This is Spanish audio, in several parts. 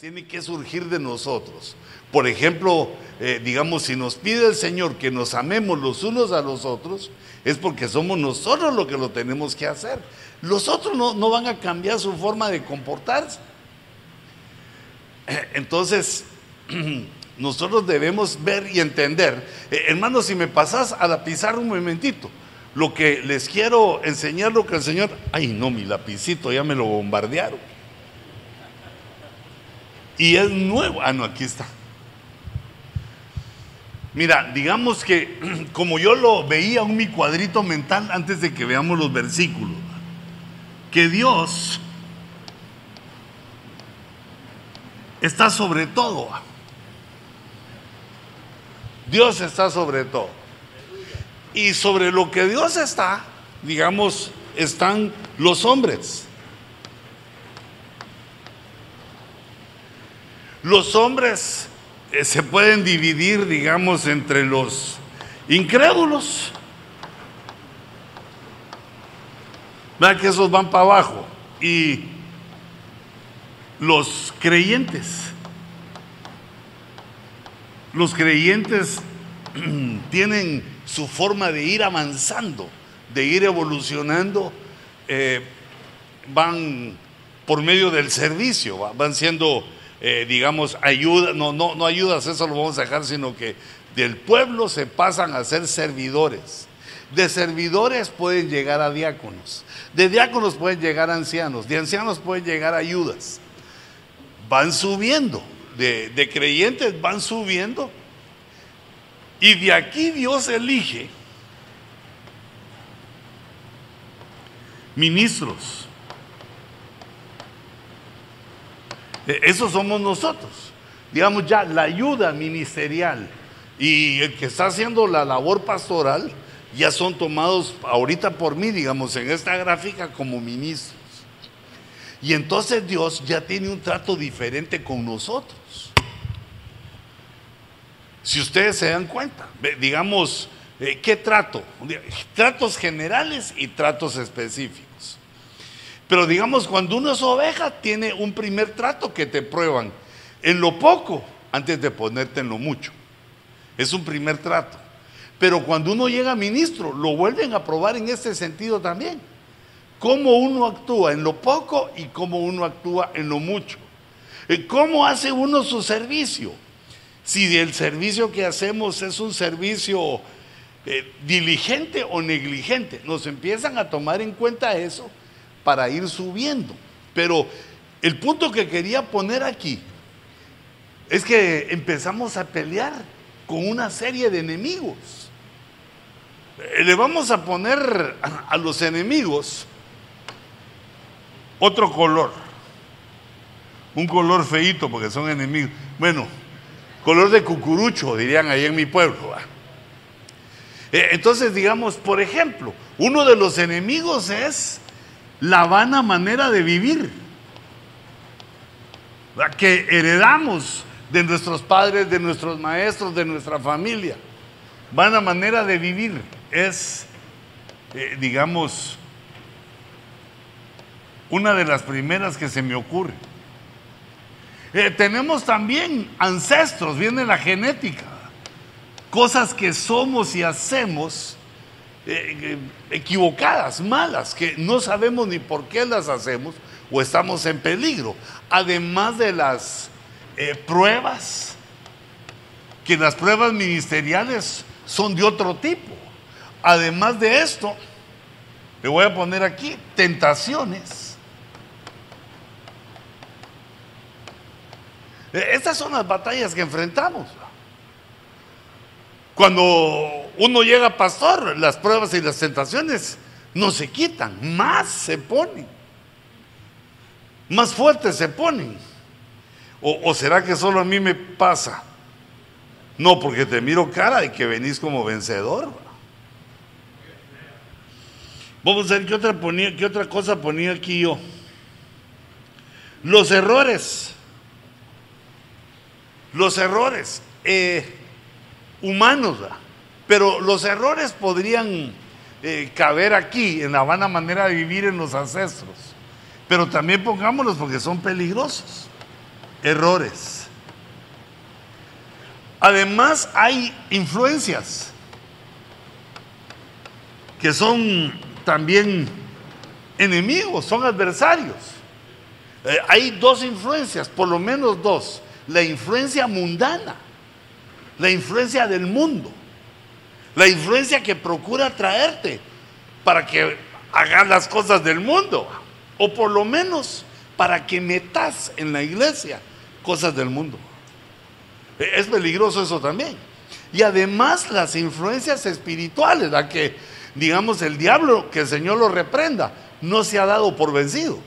tiene que surgir de nosotros. Por ejemplo, eh, digamos, si nos pide el Señor que nos amemos los unos a los otros, es porque somos nosotros los que lo tenemos que hacer. Los otros no, van a cambiar su forma de comportarse. Entonces, nosotros debemos ver y entender. Eh, hermanos, si me pasas a la pizarra un momentito, lo que les quiero enseñar, lo que el Señor, ay no, mi lapicito ya me lo bombardearon. Y es nuevo, ah no, aquí está. Mira, digamos que como yo lo veía en mi cuadrito mental antes de que veamos los versículos, que Dios está sobre todo. Dios está sobre todo. Y sobre lo que Dios está, digamos, están los hombres. Los hombres eh, se pueden dividir, digamos, entre los incrédulos. Vean que esos van para abajo. Y los creyentes. Los creyentes tienen su forma de ir avanzando, de ir evolucionando, eh, van por medio del servicio, va- van siendo, eh, digamos, ayuda, no, no, no ayudas, eso lo vamos a dejar, sino que del pueblo se pasan a ser servidores. De servidores pueden llegar a diáconos, de diáconos pueden llegar a ancianos, de ancianos pueden llegar a ayudas. Van subiendo, de, de creyentes van subiendo y de aquí Dios elige ministros. E- Esos somos nosotros. Digamos ya la ayuda ministerial y el que está haciendo la labor pastoral ya son tomados ahorita por mí, digamos, en esta gráfica como ministros. Y entonces Dios ya tiene un trato diferente con nosotros. Si ustedes se dan cuenta, digamos, eh, ¿qué trato? Tratos generales y tratos específicos. Pero digamos, cuando uno es oveja, tiene un primer trato que te prueban en lo poco antes de ponerte en lo mucho. Es un primer trato. Pero cuando uno llega a ministro, lo vuelven a probar en este sentido también. Cómo uno actúa en lo poco y cómo uno actúa en lo mucho. Eh, ¿Cómo hace uno su servicio? Si el servicio que hacemos es un servicio eh, diligente o negligente, nos empiezan a tomar en cuenta eso para ir subiendo. Pero el punto que quería poner aquí es que empezamos a pelear con una serie de enemigos. Eh, Le vamos a poner a los enemigos otro color. Un color feíto porque son enemigos. Bueno, color de cucurucho, dirían ahí en mi pueblo. Eh, Entonces, digamos, por ejemplo, uno de los enemigos es la vana manera de vivir ¿va? que heredamos de nuestros padres, de nuestros maestros, de nuestra familia. Vana manera de vivir es, eh, digamos, una de las primeras que se me ocurre. Eh, tenemos también ancestros, viene la genética, cosas que somos y hacemos eh, eh, equivocadas, malas, que no sabemos ni por qué las hacemos o estamos en peligro. Además de las eh, pruebas, que las pruebas ministeriales son de otro tipo. Además de esto, le voy a poner aquí tentaciones. Estas son las batallas que enfrentamos. Cuando uno llega a pastor, las pruebas y las tentaciones no se quitan, más se ponen, más fuertes se ponen. ¿O, será que solo a mí me pasa? No, porque te miro cara de que venís como vencedor. va. Vamos a ver qué otra, ponía, qué otra cosa ponía aquí yo. Los errores. Los errores eh, humanos, pero los errores podrían eh, caber aquí en la vana manera de vivir en los ancestros. Pero también pongámoslos porque son peligrosos. errores. Además hay influencias que son también enemigos, son adversarios. Eh, hay dos influencias, por lo menos dos. La influencia mundana, la influencia del mundo, la influencia que procura traerte para que hagas las cosas del mundo, o por lo menos para que metas en la iglesia cosas del mundo. Eh, es peligroso eso también. Y además las influencias espirituales, la que, digamos, el diablo, que el Señor lo reprenda, no se ha dado por vencido.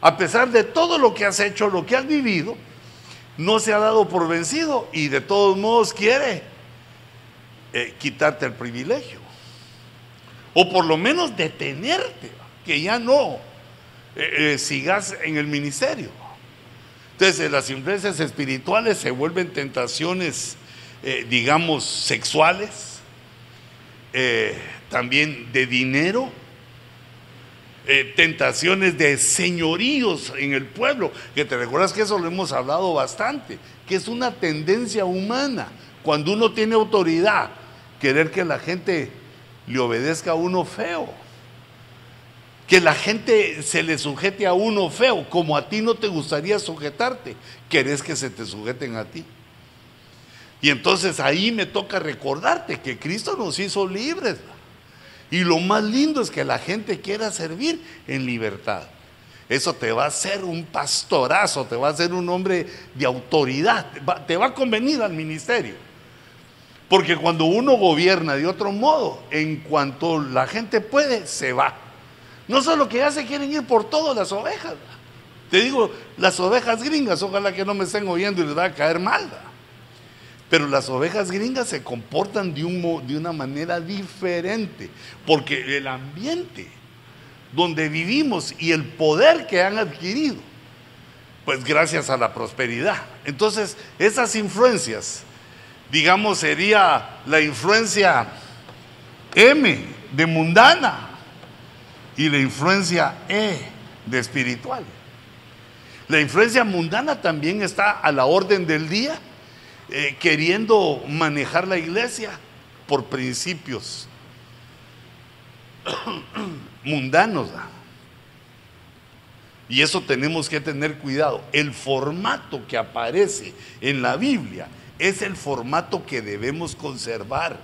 A pesar de todo lo que has hecho, lo que has vivido, no se ha dado por vencido y de todos modos quiere eh, quitarte el privilegio. O por lo menos detenerte, que ya no eh, eh, sigas en el ministerio. Entonces las influencias espirituales se vuelven tentaciones, digamos, sexuales, también de dinero eh, tentaciones de señoríos en el pueblo, que te recuerdas que eso lo hemos hablado bastante, que es una tendencia humana. Cuando uno tiene autoridad, querer que la gente le obedezca a uno feo, que la gente se le sujete a uno feo, como a ti no te gustaría sujetarte, querés que se te sujeten a ti. Y entonces ahí me toca recordarte que Cristo nos hizo libres. Y lo más lindo es que la gente quiera servir en libertad. Eso te va a hacer un pastorazo, te va a hacer un hombre de autoridad, te va a convenir al ministerio. Porque cuando uno gobierna de otro modo, en cuanto la gente puede, se va. No solo que ya se quieren ir por todas las ovejas. Te digo, las ovejas gringas, ojalá que no me estén oyendo y les va a caer mal. Pero las ovejas gringas se comportan de, un, de una manera diferente, porque el ambiente donde vivimos y el poder que han adquirido, pues gracias a la prosperidad. Entonces, esas influencias, digamos, sería la influencia M de mundana y la influencia E de espiritual. La influencia mundana también está a la orden del día eh, queriendo manejar la iglesia por principios mundanos. Y eso tenemos que tener cuidado. El formato que aparece en la Biblia es el formato que debemos conservar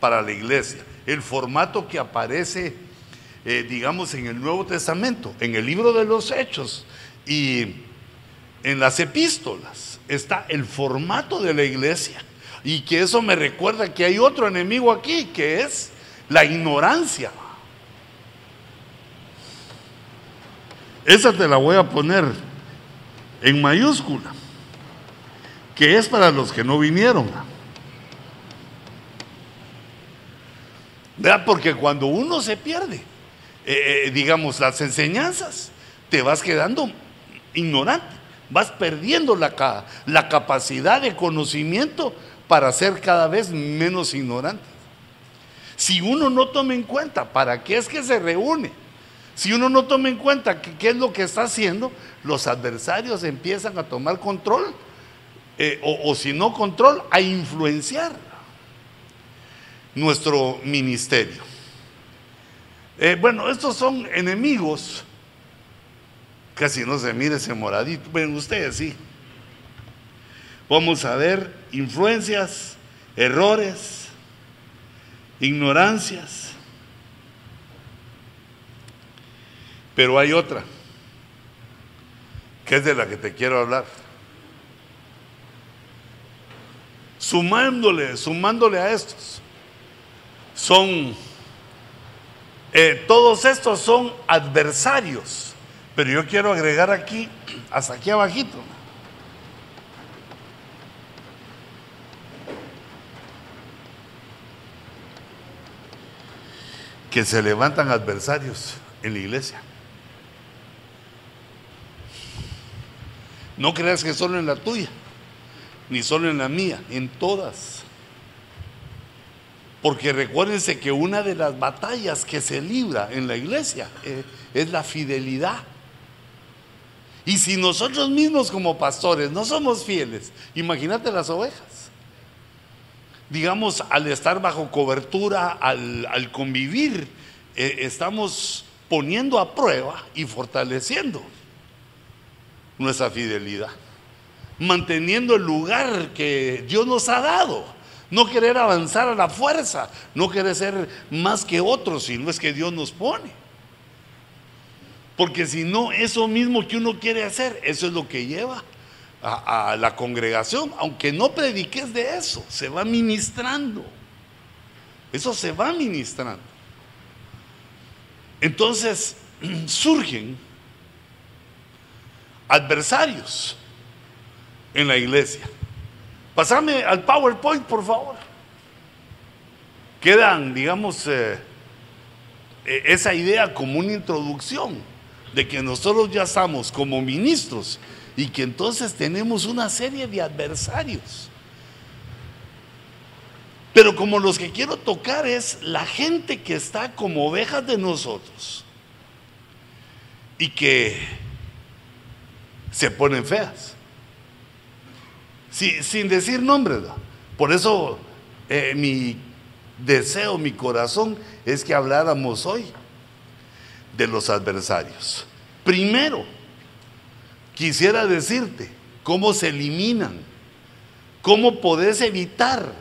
para la iglesia. El formato que aparece, eh, digamos, en el Nuevo Testamento, en el libro de los Hechos y en las epístolas está el formato de la iglesia. Y que eso me recuerda que hay otro enemigo aquí, que es la ignorancia. Esa te la voy a poner en mayúscula, que es para los que no vinieron. ¿Verdad? Porque cuando uno se pierde, eh, eh, digamos, las enseñanzas, te vas quedando ignorante vas perdiendo la, la capacidad de conocimiento para ser cada vez menos ignorante. Si uno no toma en cuenta para qué es que se reúne, si uno no toma en cuenta qué es lo que está haciendo, los adversarios empiezan a tomar control, eh, o, si no control, a influenciar nuestro ministerio. Eh, bueno, estos son enemigos Casi no se mire ese moradito. Bueno, ustedes sí. Vamos a ver influencias, errores, ignorancias. Pero hay otra, que es de la que te quiero hablar. Sumándole, sumándole a estos, son, eh, todos estos son adversarios pero yo quiero agregar aquí, hasta aquí abajito. Que se levantan adversarios en la iglesia. No creas que solo en la tuya, ni solo en la mía, en todas. Porque recuérdense que una de las batallas que se libra en la iglesia eh, es la fidelidad Y si nosotros mismos como pastores no somos fieles, imagínate las ovejas. Digamos, al estar bajo cobertura, al, convivir, eh, estamos poniendo a prueba y fortaleciendo nuestra fidelidad, manteniendo el lugar que Dios nos ha dado. No querer avanzar a la fuerza, no querer ser más que otros, sino es que Dios nos pone. Porque si no, eso mismo que uno quiere hacer, eso es lo que lleva a, la congregación. Aunque no prediques de eso, se va ministrando. Eso se va ministrando. Entonces surgen adversarios en la iglesia. Pasame al PowerPoint, por favor. Quedan, digamos, eh, eh, esa idea como una introducción de que nosotros ya estamos como ministros y que entonces tenemos una serie de adversarios. Pero como los que quiero tocar es la gente que está como ovejas de nosotros y que se ponen feas sin decir nombres. Por eso eh, mi deseo, mi corazón es que habláramos hoy de los adversarios. Primero, quisiera decirte cómo se eliminan, cómo podés evitar,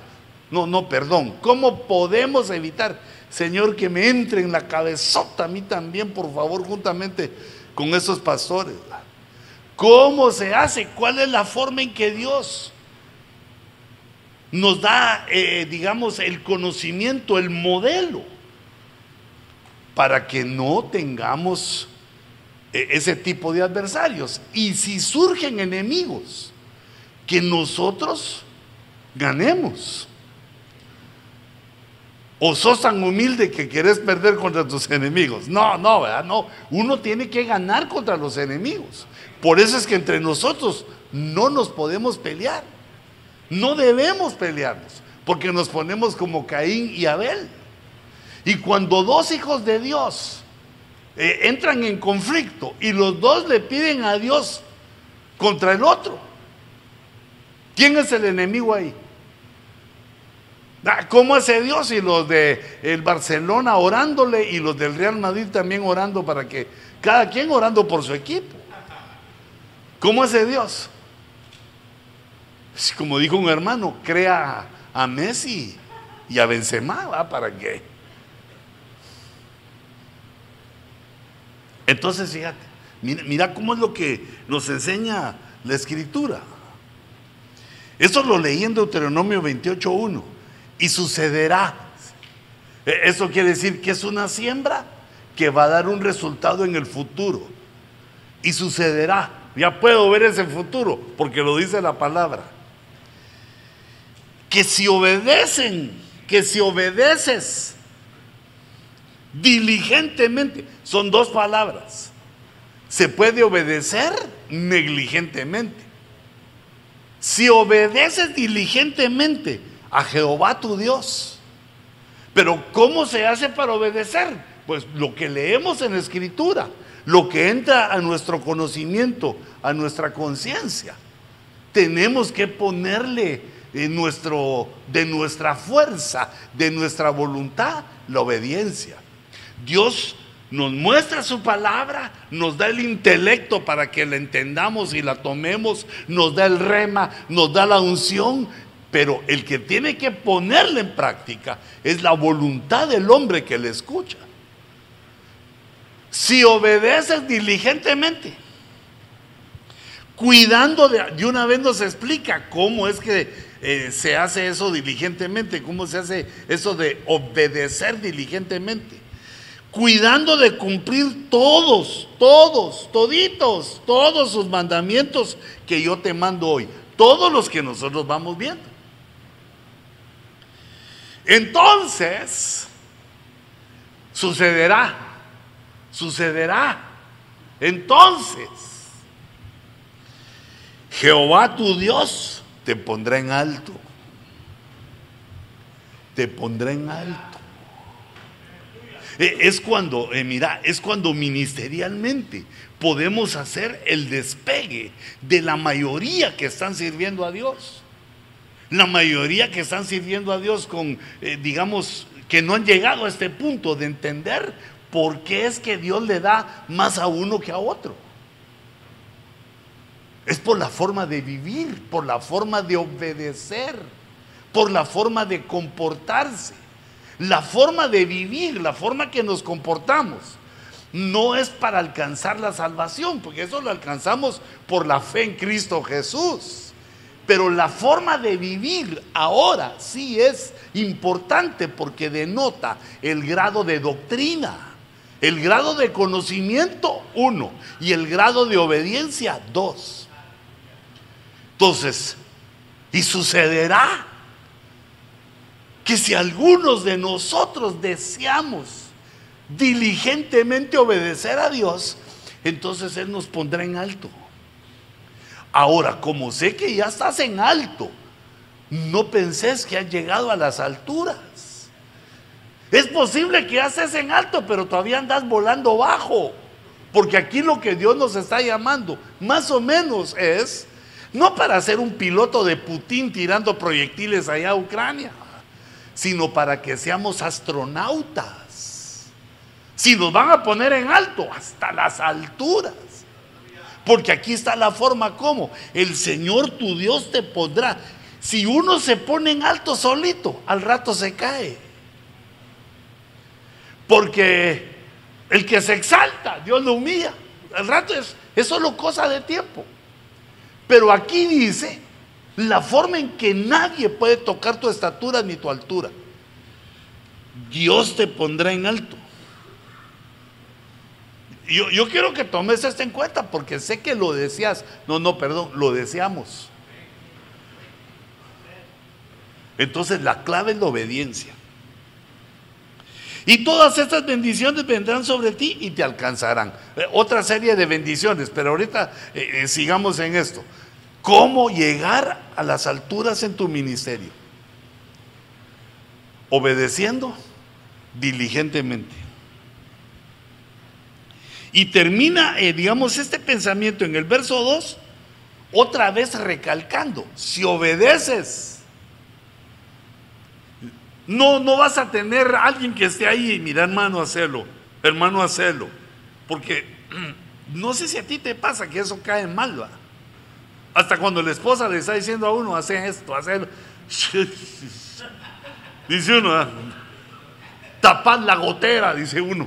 no, no, perdón, cómo podemos evitar, Señor, que me entre en la cabezota a mí también, por favor, juntamente con esos pastores. ¿Cómo se hace? ¿Cuál es la forma en que Dios nos da, eh, digamos, el conocimiento, el modelo, para que no tengamos eh, ese tipo de adversarios? Y si surgen enemigos, que nosotros ganemos. ¿O sos tan humilde que querés perder contra tus enemigos? No, no, ¿verdad? No. Uno tiene que ganar contra los enemigos. Por eso es que entre nosotros no nos podemos pelear. No debemos pelearnos, porque nos ponemos como Caín y Abel. Y cuando dos hijos de Dios eh, entran en conflicto y los dos le piden a Dios contra el otro, ¿quién es el enemigo ahí? Ah, ¿Cómo hace Dios? Y los de el Barcelona orándole y los del Real Madrid también orando para que cada quien orando por su equipo. ¿Cómo hace Dios? Como dijo un hermano, crea a Messi y a Benzema. ¿Para qué? Entonces, fíjate, mira, mira, cómo es lo que nos enseña la escritura. Esto lo leí en Deuteronomio 28.1. Y sucederá. E, eso quiere decir que es una siembra que va a dar un resultado en el futuro. Y sucederá ya puedo ver ese futuro, porque lo dice la palabra. Que si obedecen, que si obedeces diligentemente, son dos palabras. Se puede obedecer negligentemente. Si obedeces diligentemente a Jehová tu Dios, pero ¿cómo se hace para obedecer? Pues lo que leemos en la escritura lo que entra a nuestro conocimiento, a nuestra conciencia. Tenemos que ponerle nuestro, de nuestra fuerza, de nuestra voluntad, la obediencia. Dios nos muestra su palabra, nos da el intelecto para que la entendamos y la tomemos, nos da el rema, nos da la unción, pero el que tiene que ponerla en práctica es la voluntad del hombre que le escucha. Si obedeces diligentemente, cuidando de, de una vez nos explica cómo es que eh, se hace eso diligentemente, cómo se hace eso de obedecer diligentemente, cuidando de cumplir todos, todos, toditos, todos sus mandamientos que yo te mando hoy, todos los que nosotros vamos viendo. Entonces, sucederá sucederá. Entonces, Jehová tu Dios te pondrá en alto. Te pondrá en alto. Eh, es cuando, eh, mira, es cuando ministerialmente podemos hacer el despegue de la mayoría que están sirviendo a Dios. La mayoría que están sirviendo a Dios con, eh, digamos, que no han llegado a este punto de entender por qué es que Dios le da más a uno que a otro. Es por la forma de vivir, por la forma de obedecer, por la forma de comportarse. La forma de vivir, la forma que nos comportamos, no es para alcanzar la salvación, porque eso lo alcanzamos por la fe en Cristo Jesús. Pero la forma de vivir ahora sí es importante porque denota el grado de doctrina, el grado de conocimiento, uno, y el grado de obediencia, dos. Entonces, y sucederá que si algunos de nosotros deseamos diligentemente obedecer a Dios, entonces Él nos pondrá en alto. Ahora, como sé que ya estás en alto, no penses que has llegado a las alturas. Es posible que ya en alto, pero todavía andas volando bajo. Porque aquí lo que Dios nos está llamando, más o menos, es no para ser un piloto de Putin tirando proyectiles allá a Ucrania sino para que seamos astronautas. Si nos van a poner en alto, hasta las alturas. Porque aquí está la forma como el Señor tu Dios te pondrá. Si uno se pone en alto solito, al rato se cae. Porque el que se exalta, Dios lo humilla. Al rato es, es solo cosa de tiempo. Pero aquí dice la forma en que nadie puede tocar tu estatura ni tu altura. Dios te pondrá en alto. Yo, yo, quiero que tomes esto en cuenta porque sé que lo decías. No, no, perdón, lo deseamos. Entonces la clave es la obediencia. Y todas estas bendiciones vendrán sobre ti y te alcanzarán. Eh, otra serie de bendiciones, pero ahorita eh, eh, sigamos en esto cómo llegar a las alturas en tu ministerio. Obedeciendo diligentemente. Y termina, eh, digamos, este pensamiento en el verso 2, otra vez recalcando, si obedeces, no, no vas a tener alguien que esté ahí mira, hermano, hacelo, hermano, hacelo, porque no sé si a ti te pasa que eso cae mal, ¿va? Hasta cuando la esposa le está diciendo a uno, hace esto, hace Dice uno, ¿eh? tapad la gotera, dice uno.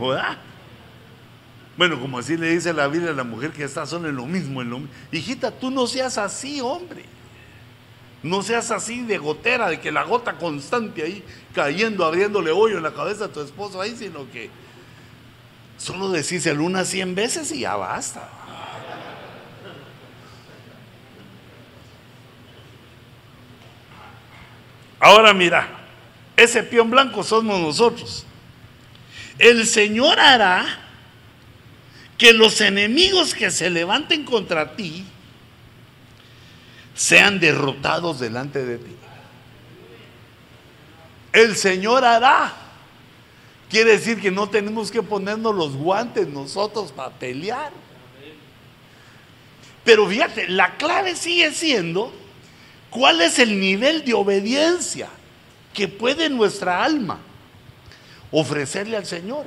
Bueno, como así le dice la Biblia a la mujer que está son en lo mismo, en lo mismo. Hijita, tú no seas así, hombre. No seas así de gotera, de que la gota constante ahí cayendo, abriéndole hoyo en la cabeza a tu esposo ahí, sino que solo decíselo unas cien veces y ya basta. Ahora mira, ese peón blanco somos nosotros. El Señor hará que los enemigos que se levanten contra ti sean derrotados delante de ti. El Señor hará. Quiere decir que no tenemos que ponernos los guantes nosotros para pelear. Pero fíjate, la clave sigue siendo ¿Cuál es el nivel de obediencia que puede nuestra alma ofrecerle al Señor?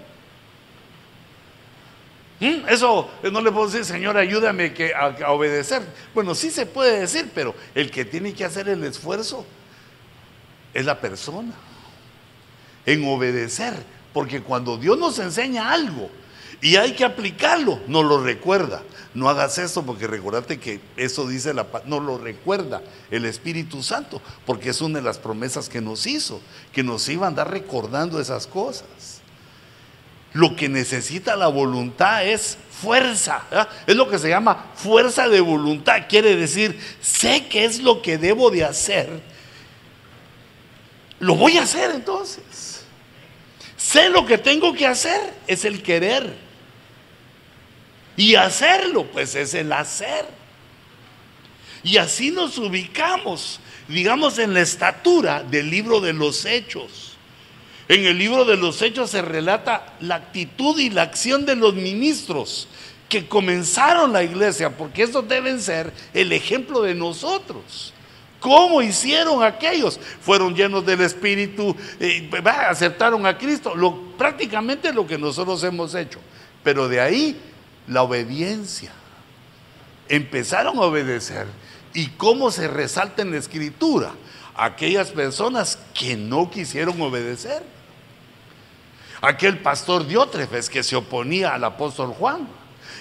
¿Mm? Eso no le puedo decir, Señor, ayúdame a, obedecer. Bueno, sí se puede decir, pero el que tiene que hacer el esfuerzo es la persona en obedecer. Porque cuando Dios nos enseña algo y hay que aplicarlo, nos lo recuerda no hagas eso porque recordate que eso dice la no lo recuerda el Espíritu Santo, porque es una de las promesas que nos hizo, que nos iba a andar recordando esas cosas. Lo que necesita la voluntad es fuerza, es lo que se llama fuerza de voluntad, quiere decir, sé qué es lo que debo de hacer, lo voy a hacer entonces. Sé lo que tengo que hacer, es el querer. Y hacerlo, pues es el hacer. Y así nos ubicamos, digamos, en la estatura del libro de los hechos. En el libro de los Hechos se relata la actitud y la acción de los ministros que comenzaron la iglesia, porque esos deben ser el ejemplo de nosotros. ¿Cómo hicieron aquellos? Fueron llenos del Espíritu, eh, aceptaron a Cristo, prácticamente lo que nosotros hemos hecho. Pero de ahí la obediencia. Empezaron a obedecer. ¿Y cómo se resalta en la escritura? Aquellas personas que no quisieron obedecer. Aquel pastor Diótrefes que se oponía al apóstol Juan.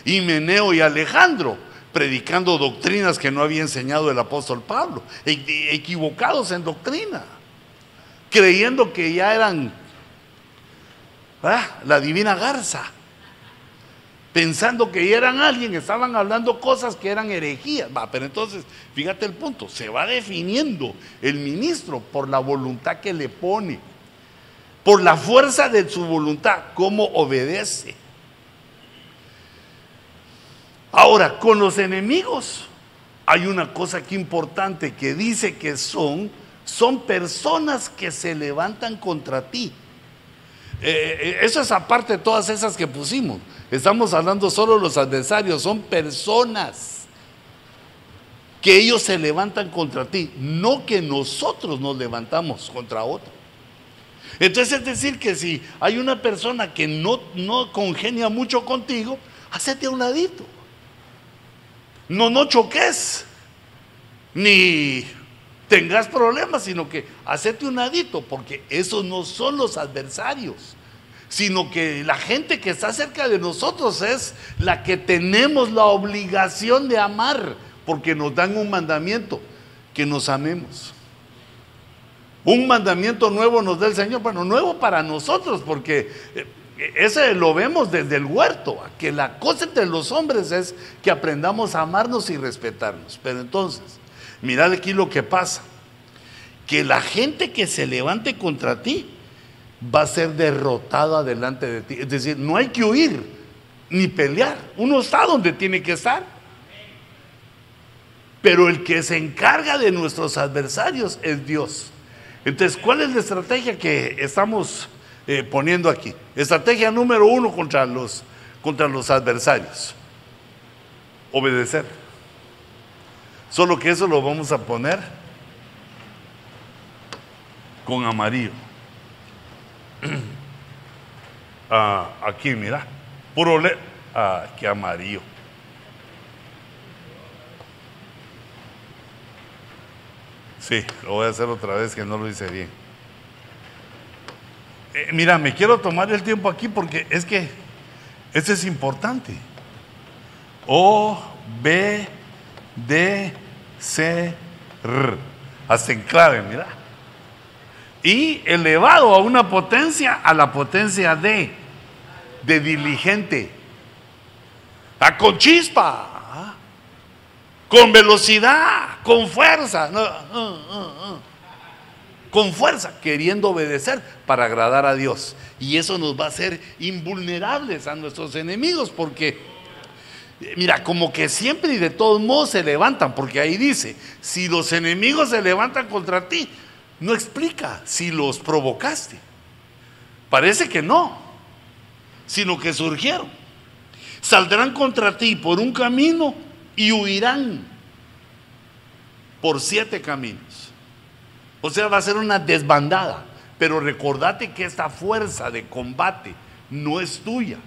Y Meneo y Alejandro predicando doctrinas que no había enseñado el apóstol Pablo, e-, equivocados en doctrina, creyendo que ya eran la divina garza, pensando que eran alguien, estaban hablando cosas que eran herejías. Va, pero entonces, fíjate el punto, se va definiendo el ministro por la voluntad que le pone, por la fuerza de su voluntad, cómo obedece. Ahora, con los enemigos hay una cosa aquí importante que dice que son, son personas que se levantan contra ti. Eh, eh, eso es aparte de todas esas que pusimos. Estamos hablando solo de los adversarios, son personas que ellos se levantan contra ti, no que nosotros nos levantamos contra otro. Entonces es decir que si hay una persona que no, no congenia mucho contigo, hacete a un ladito. No, no choques, ni tengas problemas, sino que hacete un ladito, porque esos no son los adversarios, sino que la gente que está cerca de nosotros es la que tenemos la obligación de amar, porque nos dan un mandamiento, que nos amemos. Un mandamiento nuevo nos da el Señor, bueno, nuevo para nosotros, porque eh, ese lo vemos desde el huerto, que la cosa entre los hombres es que aprendamos a amarnos y respetarnos. Pero entonces, mirad aquí lo que pasa, que la gente que se levante contra ti va a ser derrotada delante de ti. Es decir, no hay que huir ni pelear, uno está donde tiene que estar. Pero el que se encarga de nuestros adversarios es Dios. Entonces, ¿cuál es la estrategia que estamos eh, poniendo aquí. Estrategia número uno contra los, contra los adversarios. Obedecer. Solo que eso lo vamos a poner con amarillo. Ah, aquí, mira. Puro le. Ah, qué amarillo. Sí, lo voy a hacer otra vez que no lo hice bien. Eh, mira, me quiero tomar el tiempo aquí porque es que esto es importante. O, B, D, C, R. Hasta en clave, mira. Y elevado a una potencia, a la potencia D, de diligente. A con chispa, ¿ah? con velocidad, con fuerza. Con fuerza, queriendo obedecer para agradar a Dios. Y eso nos va a hacer invulnerables a nuestros enemigos, porque, mira, como que siempre y de todos modos se levantan, porque ahí dice, si los enemigos se levantan contra ti, no explica si los provocaste. Parece que no, sino que surgieron. Saldrán contra ti por un camino y huirán por siete caminos. O sea, va a ser una desbandada. Pero recordate que esta fuerza de combate no es tuya.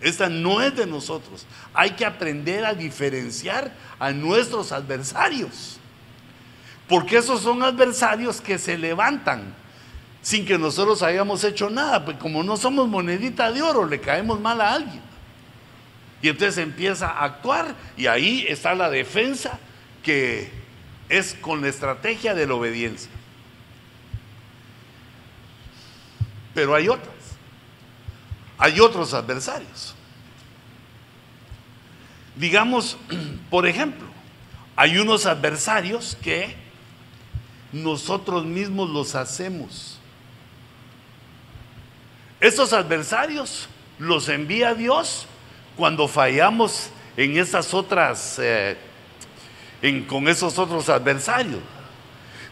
Esta no es de nosotros. Hay que aprender a diferenciar a nuestros adversarios. Porque esos son adversarios que se levantan sin que nosotros hayamos hecho nada. Pues como no somos monedita de oro, le caemos mal a alguien. Y entonces empieza a actuar y ahí está la defensa que es con la estrategia de la obediencia. pero hay otras. Hay otros adversarios. Digamos, por ejemplo, hay unos adversarios que nosotros mismos los hacemos. Esos adversarios los envía Dios cuando fallamos en esas otras, eh, con esos otros adversarios.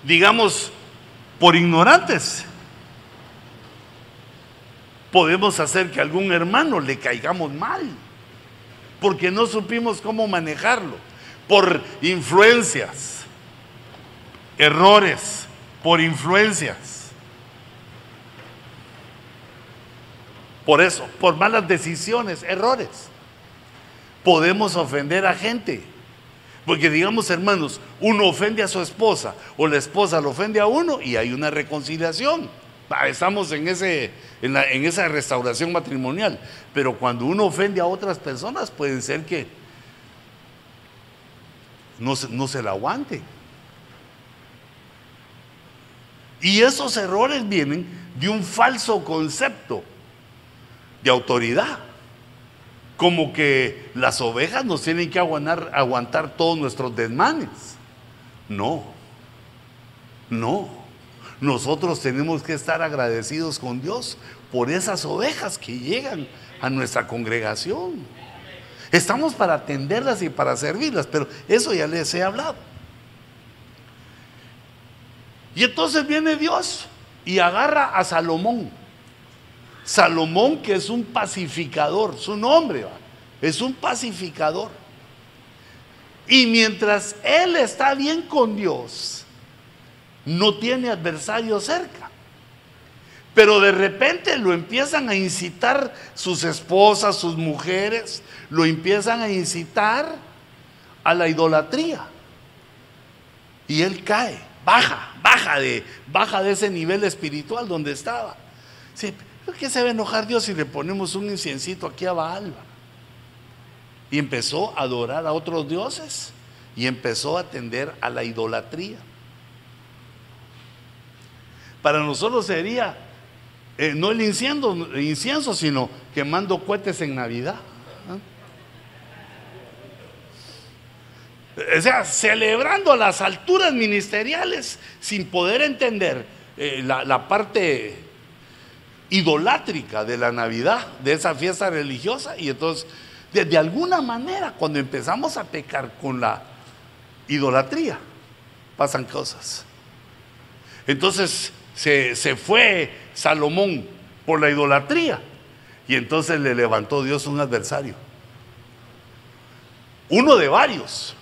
Digamos, por ignorantes podemos hacer que a algún hermano le caigamos mal, porque no supimos cómo manejarlo, por influencias, errores, por influencias. Por eso, por malas decisiones, errores, podemos ofender a gente. Porque digamos, hermanos, uno ofende a su esposa o la esposa lo ofende a uno y hay una reconciliación. Estamos en, ese, en, esa restauración matrimonial. Pero cuando uno ofende a otras personas, puede ser que no, no se la aguante. Y esos errores vienen de un falso concepto de autoridad. Como que las ovejas nos tienen que aguantar, todos nuestros desmanes. No, no. Nosotros tenemos que estar agradecidos con Dios por esas ovejas que llegan a nuestra congregación. Estamos para atenderlas y para servirlas, pero eso ya les he hablado. Y entonces viene Dios y agarra a Salomón. Salomón que es un pacificador, su nombre es un pacificador. Y mientras él está bien con Dios, no tiene adversario cerca. Pero de repente lo empiezan a incitar sus esposas, sus mujeres, lo empiezan a incitar a la idolatría. Y él cae, baja, baja de, baja de ese nivel espiritual donde estaba. Sí, ¿Por qué se va a enojar Dios si le ponemos un inciencito aquí a Baal? Y empezó a adorar a otros dioses y empezó a atender a la idolatría. Para nosotros sería eh, no el incienso, incienso, sino quemando cohetes en Navidad. O sea, celebrando a las alturas ministeriales sin poder entender eh, la, parte idolátrica de la Navidad, de esa fiesta religiosa. Y entonces, de alguna manera, cuando empezamos a pecar con la idolatría, pasan cosas. Entonces, se, fue Salomón por la idolatría. Y entonces le levantó Dios un adversario. Uno de varios.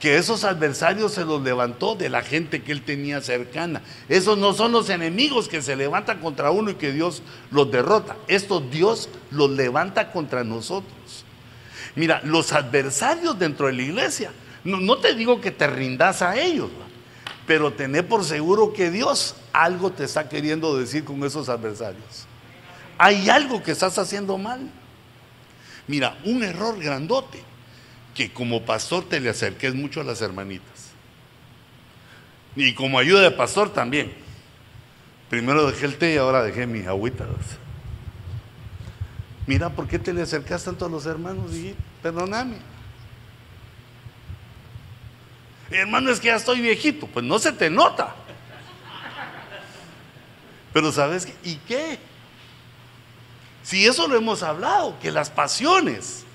Que esos adversarios se los levantó de la gente que él tenía cercana. Esos no son los enemigos que se levantan contra uno y que Dios los derrota. Estos Dios los levanta contra nosotros. Mira, los adversarios dentro de la iglesia, no, no te digo que te rindas a ellos. Pero tené por seguro que Dios algo te está queriendo decir con esos adversarios. Hay algo que estás haciendo mal. Mira, un error grandote, que como pastor te le acerques mucho a las hermanitas. Y como ayuda de pastor también. Primero dejé el té y ahora dejé mis agüitas. Mira, ¿por qué te le acercas tanto a los hermanos? Y perdóname. Hermano, es que ya estoy viejito. Pues no se te nota. Pero ¿sabes qué? ¿Y qué? Si eso lo hemos hablado, que las pasiones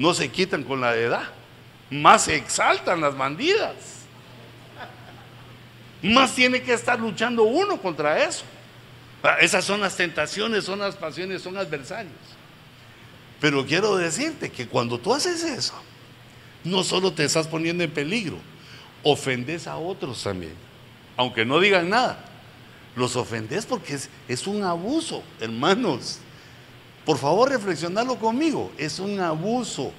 no se quitan con la edad, más se exaltan las bandidas. Más tiene que estar luchando uno contra eso. Ah, esas son las tentaciones, son las pasiones, son adversarios. Pero quiero decirte que cuando tú haces eso, no solo te estás poniendo en peligro, ofendes a otros también. Aunque no digan nada, los ofendes porque es, un abuso, hermanos. Por favor, reflexionarlo conmigo. Es un abuso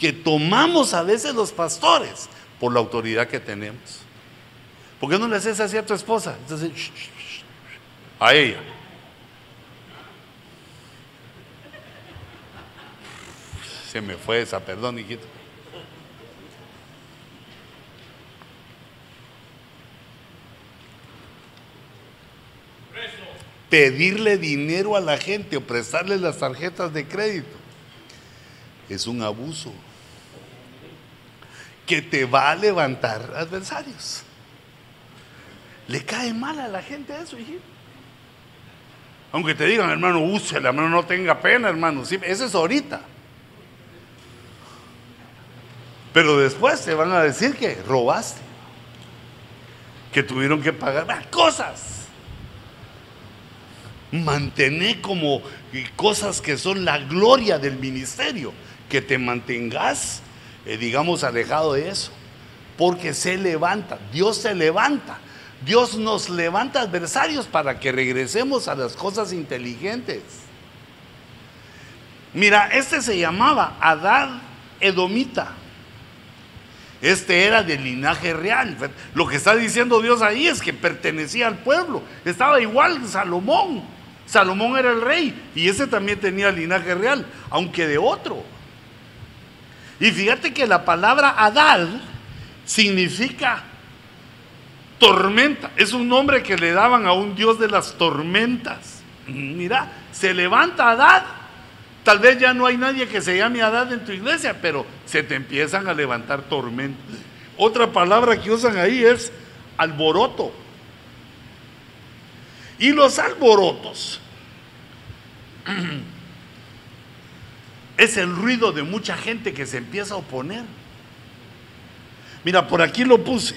que tomamos a veces los pastores por la autoridad que tenemos. ¿Por qué no le haces así a tu esposa? Entonces, a ella. Se me fue esa, perdón, hijito. Pedirle dinero a la gente o prestarle las tarjetas de crédito es un abuso que te va a levantar adversarios. Le cae mal a la gente eso, hijito. Aunque te digan, hermano, úsela, hermano, no tenga pena, hermano. Sí, eso es ahorita. Pero después te van a decir que robaste, que tuvieron que pagar cosas Mantener como cosas que son la gloria del ministerio, que te mantengas, eh, digamos, alejado de eso. Porque se levanta, Dios se levanta. Dios nos levanta adversarios para que regresemos a las cosas inteligentes. Mira, este se llamaba Adad Edomita. Este era del linaje real. Lo que está diciendo Dios ahí es que pertenecía al pueblo. Estaba igual Salomón. Salomón era el rey y ese también tenía linaje real, aunque de otro. Y fíjate que la palabra Adad significa tormenta. Es un nombre que le daban a un dios de las tormentas. Mira, se levanta Adad. Tal vez ya no hay nadie que se llame Adad en tu iglesia, pero se te empiezan a levantar tormentas. Otra palabra que usan ahí es alboroto. Y los alborotos es el ruido de mucha gente que se empieza a oponer. Mira, por aquí lo puse.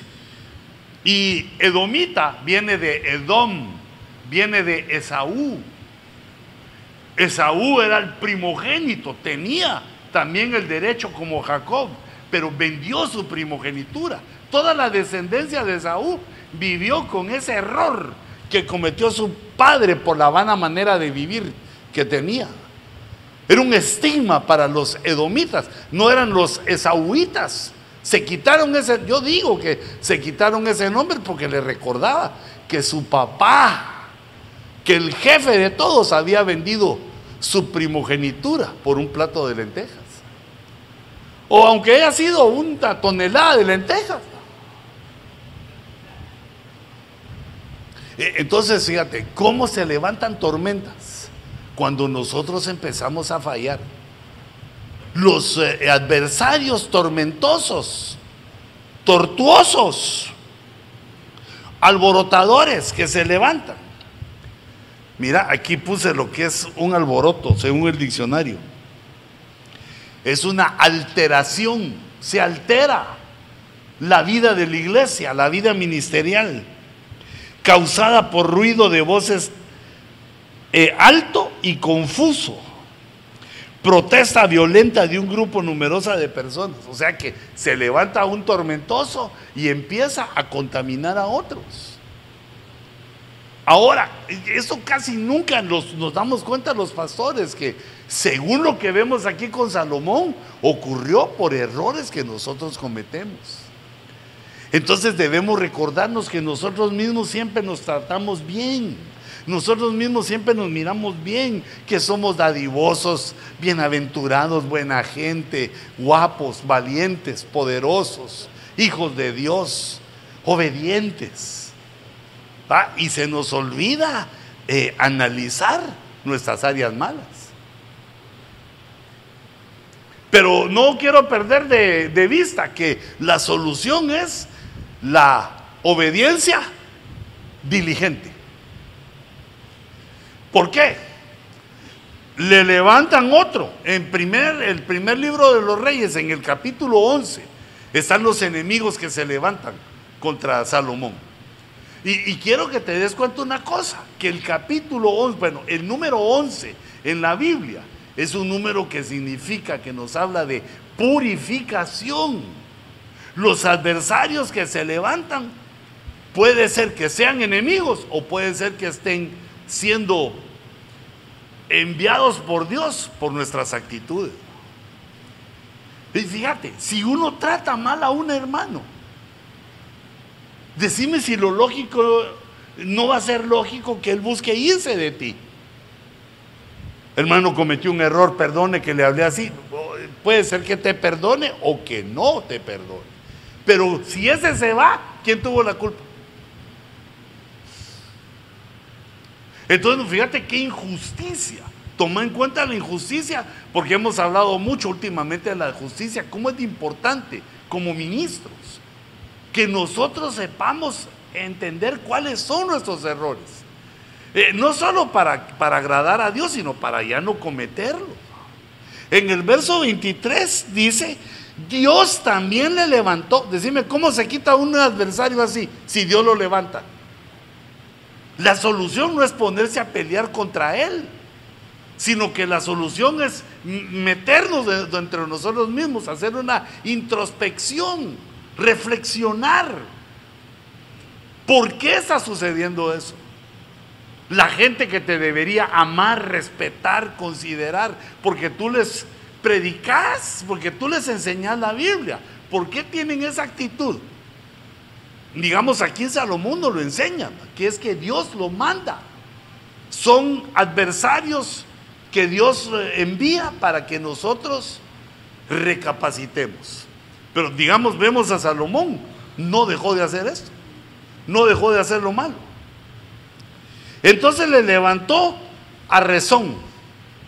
Y Edomita viene de Edom, viene de Esaú. Esaú era el primogénito, tenía también el derecho como Jacob, pero vendió su primogenitura. Toda la descendencia de Esaú vivió con ese error que cometió su padre por la vana manera de vivir que tenía. Era un estigma para los edomitas, no eran los esaúitas. Se quitaron ese, yo digo que se quitaron ese nombre porque le recordaba que su papá, que el jefe de todos había vendido su primogenitura por un plato de lentejas. O aunque haya sido una tonelada de lentejas. Entonces, fíjate, ¿cómo se levantan tormentas cuando nosotros empezamos a fallar? los eh, adversarios tormentosos, tortuosos, alborotadores que se levantan. Mira, aquí puse lo que es un alboroto, según el diccionario. Es una alteración, se altera la vida de la iglesia, la vida ministerial, causada por ruido de voces eh, alto y confuso protesta violenta de un grupo numeroso de personas. O sea que se levanta un tormentoso y empieza a contaminar a otros. Ahora, eso casi nunca nos damos cuenta los pastores, que según lo que vemos aquí con Salomón, ocurrió por errores que nosotros cometemos. Entonces debemos recordarnos que nosotros mismos siempre nos tratamos bien nosotros mismos siempre nos miramos bien, que somos dadivosos, bienaventurados, buena gente, guapos, valientes, poderosos, hijos de Dios, obedientes. Y se nos olvida eh, analizar nuestras áreas malas. Pero no quiero perder de vista que la solución es la obediencia diligente. ¿Por qué? Le levantan otro. En primer, el primer libro de los reyes, en el capítulo 11, están los enemigos que se levantan contra Salomón. Y, quiero que te des cuenta una cosa, que el capítulo 11, bueno, el número 11 en la Biblia es un número que significa, que nos habla de purificación. Los adversarios que se levantan puede ser que sean enemigos o puede ser que estén siendo enviados por Dios por nuestras actitudes. Y fíjate, si uno trata mal a un hermano, decime si lo lógico no va a ser lógico que él busque irse de ti. Hermano cometió un error, perdone que le hablé así. Puede ser que te perdone o que no te perdone. Pero si ese se va, ¿quién tuvo la culpa? Entonces, fíjate qué injusticia. Toma en cuenta la injusticia, porque hemos hablado mucho últimamente de la justicia, cómo es importante como ministros que nosotros sepamos entender cuáles son nuestros errores. Eh, no solo para, para agradar a Dios, sino para ya no cometerlo. En el verso 23 dice, Dios también le levantó. Decime, ¿cómo se quita un adversario así si Dios lo levanta? La solución no es ponerse a pelear contra Él, sino que la solución es meternos entre nosotros mismos, hacer una introspección, reflexionar. ¿Por qué está sucediendo eso? La gente que te debería amar, respetar, considerar, porque tú les predicas, porque tú les enseñas la Biblia. ¿Por qué tienen esa actitud? Digamos, aquí en Salomón nos lo enseñan, que es que Dios lo manda. Son adversarios que Dios eh, envía para que nosotros recapacitemos. Pero digamos, vemos a Salomón, no dejó de hacer esto, no dejó de hacer lo malo. Entonces le levantó a rezón,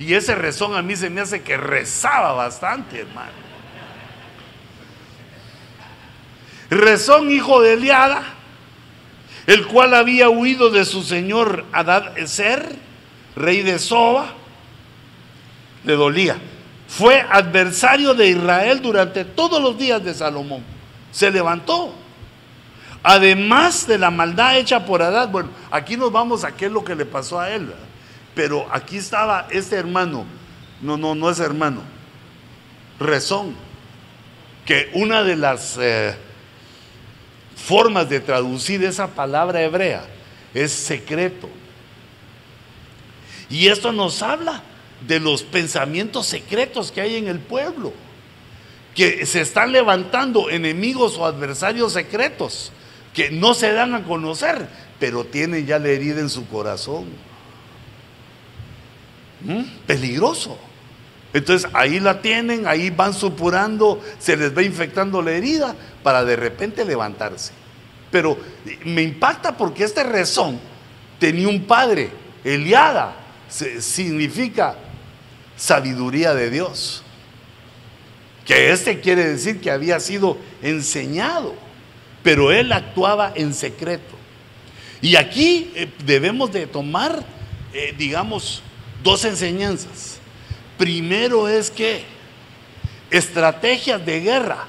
y ese rezón a mí se me hace que rezaba bastante, hermano. Rezón, hijo de Eliada, el cual había huido de su señor Adad Eser, rey de Soba, le dolía. Fue adversario de Israel durante todos los días de Salomón. Se levantó. Además de la maldad hecha por Adad, bueno, aquí nos vamos a qué es lo que le pasó a él. Pero aquí estaba este hermano, no, no, no es hermano, Rezón, que una de las eh, formas de traducir esa palabra hebrea es secreto. Y esto nos habla de los pensamientos secretos que hay en el pueblo, que se están levantando enemigos o adversarios secretos que no se dan a conocer, pero tienen ya la herida en su corazón. Peligroso. Entonces ahí la tienen, ahí van supurando, se les va infectando la herida para de repente levantarse. Pero me impacta porque este rezón tenía un padre, Eliada, significa sabiduría de Dios. Que este quiere decir que había sido enseñado, pero él actuaba en secreto. Y aquí eh, debemos de tomar, eh, digamos, dos enseñanzas. Primero es que estrategias de guerra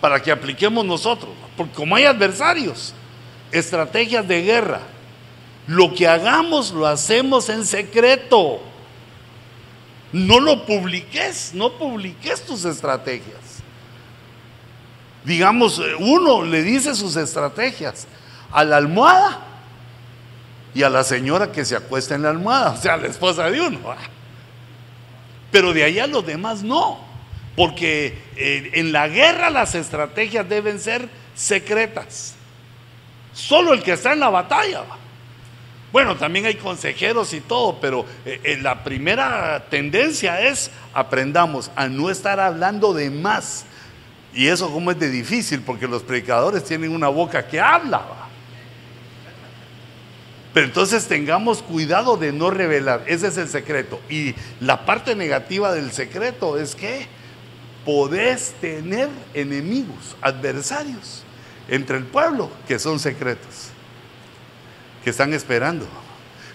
para que apliquemos nosotros, porque como hay adversarios, estrategias de guerra, lo que hagamos lo hacemos en secreto. No lo publiques, no publiques tus estrategias. Digamos, uno le dice sus estrategias a la almohada y a la señora que se acuesta en la almohada, o sea, la esposa de uno. Pero de allá los demás no, porque eh, en la guerra las estrategias deben ser secretas. Solo el que está en la batalla. Bueno, también hay consejeros y todo, pero eh, eh, la primera tendencia es aprendamos a no estar hablando de más. Y eso como es de difícil, porque los predicadores tienen una boca que habla. Pero entonces tengamos cuidado de no revelar, ese es el secreto. Y la parte negativa del secreto es que podés tener enemigos, adversarios entre el pueblo que son secretos que están esperando.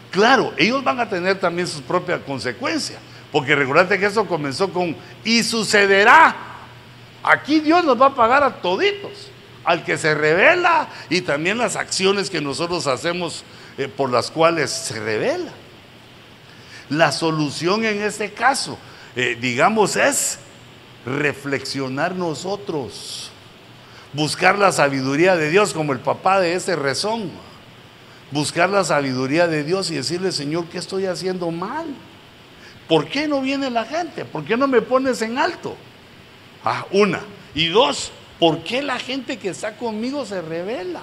Claro, ellos van a tener también sus propias consecuencias, porque recordate que eso comenzó con y sucederá. Aquí Dios nos va a pagar a toditos, al que se revela y también las acciones que nosotros hacemos eh, por las cuales se revela. La solución en este caso, eh, digamos, es reflexionar nosotros, buscar la sabiduría de Dios como el papá de ese rezón buscar la sabiduría de Dios y decirle, Señor, ¿qué estoy haciendo mal? ¿Por qué no viene la gente? ¿Por qué no me pones en alto? Ah, una. Y dos, ¿por qué la gente que está conmigo se revela?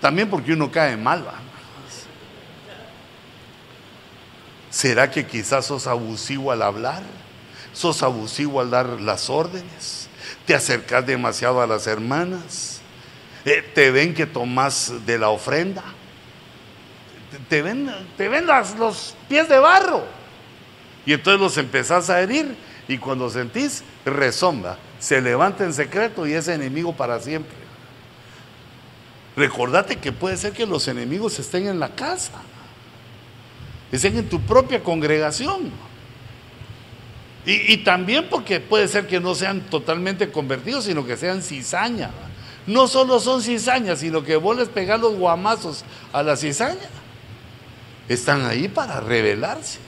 También porque uno cae mal. ¿Será que quizás sos abusivo al hablar? ¿Sos abusivo al dar las órdenes? ¿Te acercas demasiado a las hermanas? Eh, te ven que tomas de la ofrenda, te ven, te ven los pies de barro. Y entonces los empezás a herir y cuando sentís, rezonda, se levanta en secreto y es enemigo para siempre. Recordate que puede ser que los enemigos estén en la casa, estén en tu propia congregación. Y, también porque puede ser que no sean totalmente convertidos, sino que sean cizaña no solo son cizañas, sino que vos les pegás los guamazos a la cizaña. Están ahí para rebelarse.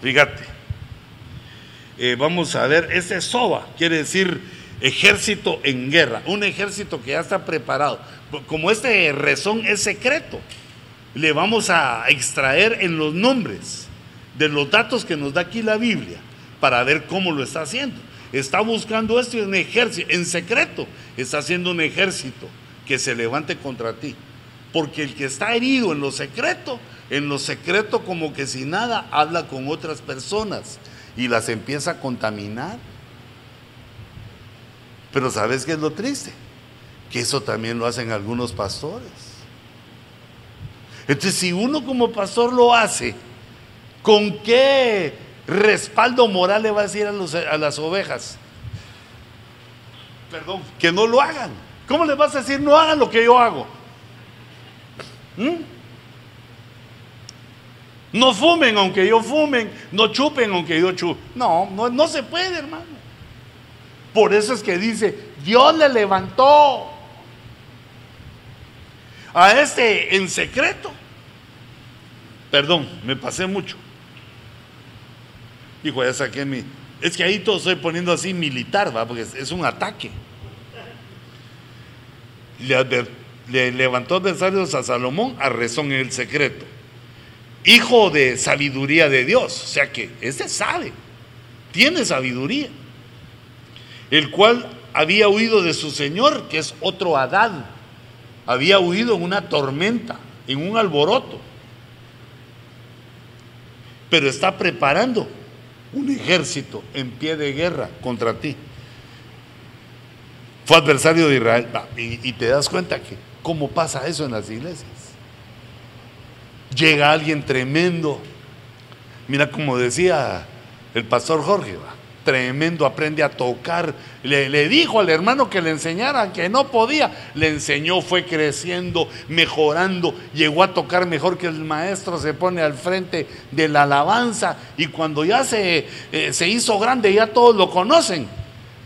Fíjate, eh, vamos a ver, ese soba quiere decir ejército en guerra, un ejército que ya está preparado. Como este rezón es secreto, le vamos a extraer en los nombres de los datos que nos da aquí la Biblia para ver cómo lo está haciendo. Está buscando esto en ejército, en secreto, está haciendo un ejército que se levante contra ti. Porque el que está herido en lo secreto, en lo secreto como que si nada, habla con otras personas y las empieza a contaminar. Pero ¿sabes qué es lo triste? Que eso también lo hacen algunos pastores. Entonces, si uno como pastor lo hace, ¿con qué respaldo moral le va a decir a, las ovejas? Perdón, que no lo hagan. ¿Cómo le vas a decir no hagan lo que yo hago? ¿Mm? No fumen aunque yo fumen, no chupen aunque yo chupe. No, no, no se puede, hermano. Por eso es que dice, Dios le levantó a este en secreto. Perdón, me pasé mucho. Hijo, ya saqué mi... Es que ahí todo estoy poniendo así militar, ¿va? Porque es, un ataque. Le, le levantó adversarios a Salomón a razón en el secreto hijo de sabiduría de Dios. O sea que este sabe, tiene sabiduría. El cual había huido de su señor, que es otro Adán. Había huido en una tormenta, en un alboroto. Pero está preparando un ejército en pie de guerra contra ti. Fue adversario de Israel. Y, y te das cuenta que cómo pasa eso en las iglesias llega alguien tremendo. Mira como decía el pastor Jorge, tremendo, aprende a tocar. Le, dijo al hermano que le enseñara, que no podía. Le enseñó, fue creciendo, mejorando, llegó a tocar mejor que el maestro, se pone al frente de la alabanza y cuando ya se, eh, se hizo grande, ya todos lo conocen.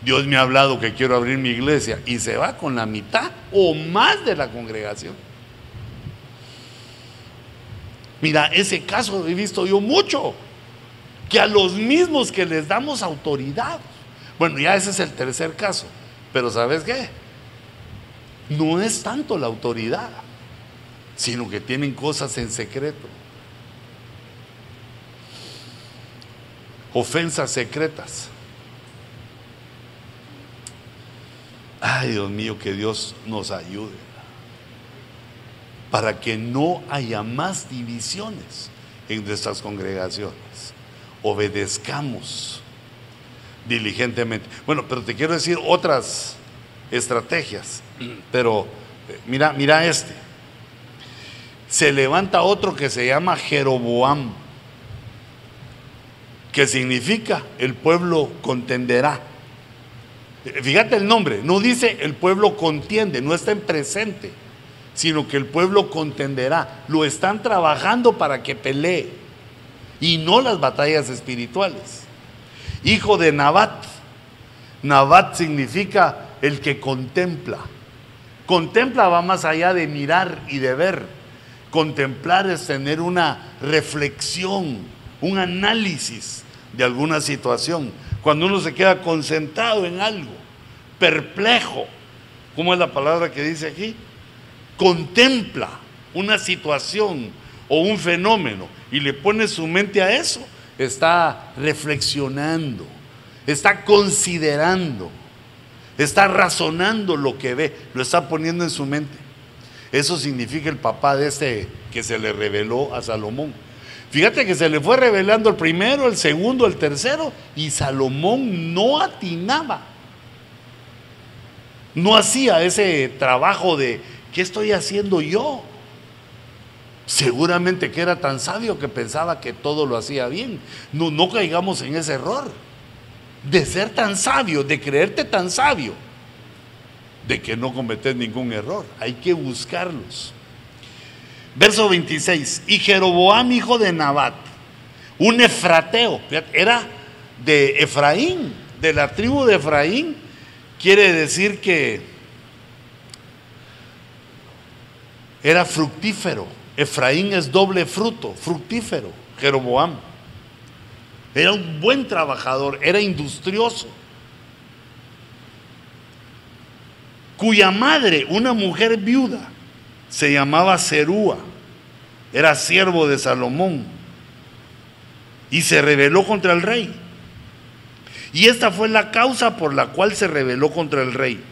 Dios me ha hablado que quiero abrir mi iglesia y se va con la mitad o más de la congregación. Mira, ese caso he visto yo mucho, que a los mismos que les damos autoridad. Bueno, ya ese es el tercer caso, pero ¿sabes qué? No es tanto la autoridad, sino que tienen cosas en secreto. Ofensas secretas. Ay, Dios mío, que Dios nos ayude para que no haya más divisiones en nuestras congregaciones. Obedezcamos diligentemente. Bueno, pero te quiero decir otras estrategias, pero eh, mira, mira este. Se levanta otro que se llama Jeroboam, que significa el pueblo contenderá. Eh, fíjate el nombre, no dice el pueblo contiende, no está en presente sino que el pueblo contenderá. Lo están trabajando para que pelee y no las batallas espirituales. Hijo de Nabat. Nabat significa el que contempla. Contempla va más allá de mirar y de ver. Contemplar es tener una reflexión, un análisis de alguna situación. Cuando uno se queda concentrado en algo, perplejo, ¿cómo es la palabra que dice aquí? contempla una situación o un fenómeno y le pone su mente a eso, está reflexionando, está considerando, está razonando lo que ve, lo está poniendo en su mente. Eso significa el papá de este que se le reveló a Salomón. Fíjate que se le fue revelando el primero, el segundo, el tercero, y Salomón no atinaba. No hacía ese trabajo de ¿qué estoy haciendo yo? Seguramente que era tan sabio que pensaba que todo lo hacía bien. No, no caigamos en ese error de ser tan sabio, de creerte tan sabio, de que no cometes ningún error. Hay que buscarlos. Verso 26. Y Jeroboam, hijo de Nabat, un efrateo, era de Efraín, de la tribu de Efraín quiere decir que era fructífero. Efraín es doble fruto, fructífero, Jeroboam. Era un buen trabajador, era industrioso. Cuya madre, una mujer viuda, se llamaba Serúa, era siervo de Salomón y se rebeló contra el rey. Y esta fue la causa por la cual se rebeló contra el rey.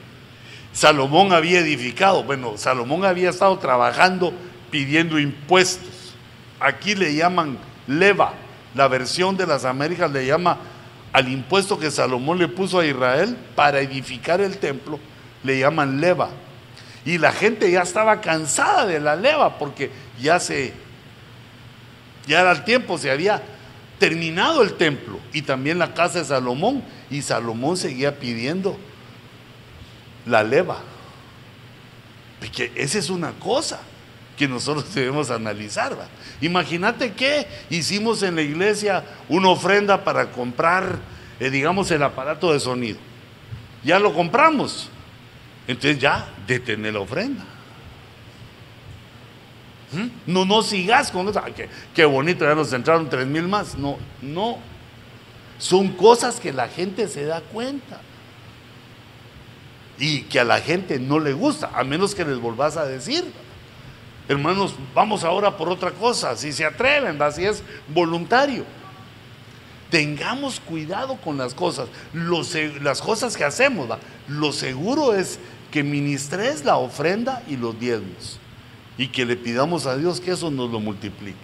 Salomón había edificado, bueno, Salomón había estado trabajando pidiendo impuestos. Aquí le llaman leva, la versión de las Américas le llama al impuesto que Salomón le puso a Israel para edificar el templo, le llaman leva. Y la gente ya estaba cansada de la leva porque ya se, ya era el tiempo, se había terminado el templo y también la casa de Salomón. Y Salomón seguía pidiendo la leva. Porque esa es una cosa que nosotros debemos analizar. Imagínate que hicimos en la iglesia una ofrenda para comprar, eh, digamos, el aparato de sonido. Ya lo compramos. Entonces ya detener la ofrenda. ¿Mm? No, no sigas con eso. qué, bonito, ya nos entraron tres mil más. No, no. Son cosas que la gente se da cuenta. Y que a la gente no le gusta, a menos que les volvás a decir. Hermanos, vamos ahora por otra cosa, si se atreven, si es voluntario. Tengamos cuidado con las cosas, las cosas que hacemos. Lo seguro es que ministres la ofrenda y los diezmos y que le pidamos a Dios que eso nos lo multiplique.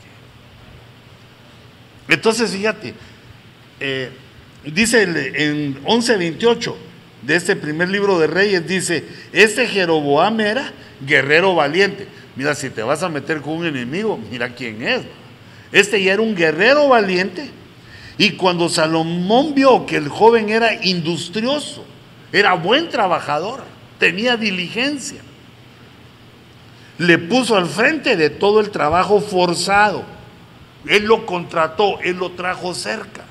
Entonces, fíjate, eh, dice en 11:28 de este primer libro de Reyes, dice, este Jeroboam era guerrero valiente. Mira, si te vas a meter con un enemigo, mira quién es. Este ya era un guerrero valiente. Y cuando Salomón vio que el joven era industrioso, era buen trabajador, tenía diligencia, le puso al frente de todo el trabajo forzado. Él lo contrató, él lo trajo cerca.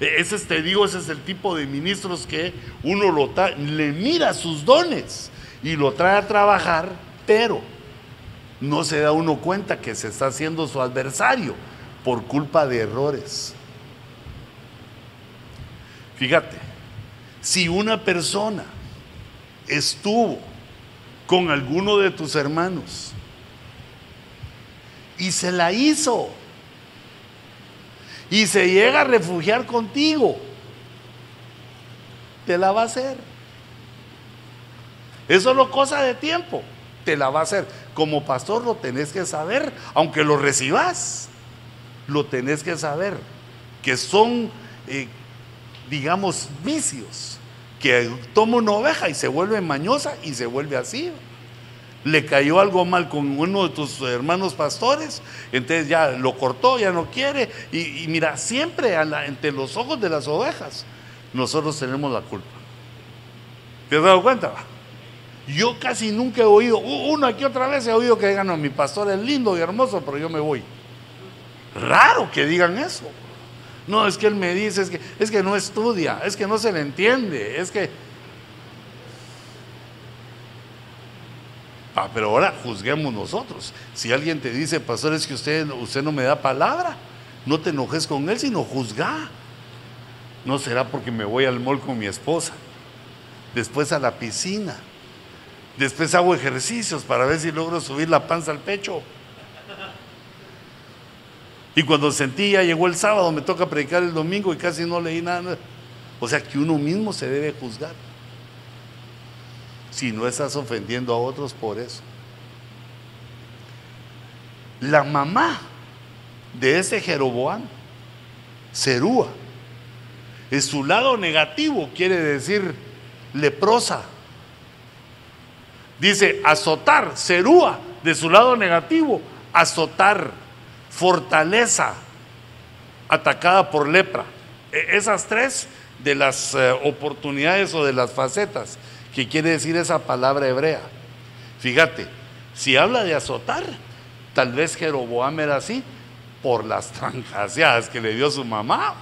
E, ese es, te digo, ese es el tipo de ministros que uno lo le mira sus dones y lo trae a trabajar, pero no se da uno cuenta que se está haciendo su adversario por culpa de errores. Fíjate, si una persona estuvo con alguno de tus hermanos y se la hizo y se llega a refugiar contigo, te la va a hacer. Eso es lo cosa de tiempo, te la va a hacer. Como pastor lo tenés que saber, aunque lo recibas, lo tenés que saber, que son, eh, digamos, vicios que toma una oveja y se vuelve mañosa y se vuelve así. Le cayó algo mal con uno de tus hermanos pastores, entonces ya lo cortó, ya no quiere. Y, mira, siempre entre los ojos de las ovejas, nosotros tenemos la culpa. ¿Te has dado cuenta? Yo casi nunca he oído, uno aquí otra vez he oído que digan, no, mi pastor es lindo y hermoso, pero yo me voy. Raro que digan eso. No, es que él me dice, es que, es que no estudia, es que no se le entiende, es que... Ah, pero ahora juzguemos nosotros. Si alguien te dice, pastor, es que usted, usted no me da palabra, no te enojes con él, sino juzga. No será porque me voy al mall con mi esposa, después a la piscina, después hago ejercicios para ver si logro subir la panza al pecho. Y cuando sentí, ya llegó el sábado, me toca predicar el domingo y casi no leí nada. O sea que uno mismo se debe juzgar. Si no estás ofendiendo a otros por eso. La mamá de ese Jeroboam, Serúa, en su lado negativo quiere decir leprosa. Dice azotar, Serúa, de su lado negativo, azotar fortaleza atacada por lepra. E, esas tres de las eh, oportunidades o de las facetas que quiere decir esa palabra hebrea. Fíjate, si habla de azotar, tal vez Jeroboam era así por las trancaseadas que le dio su mamá.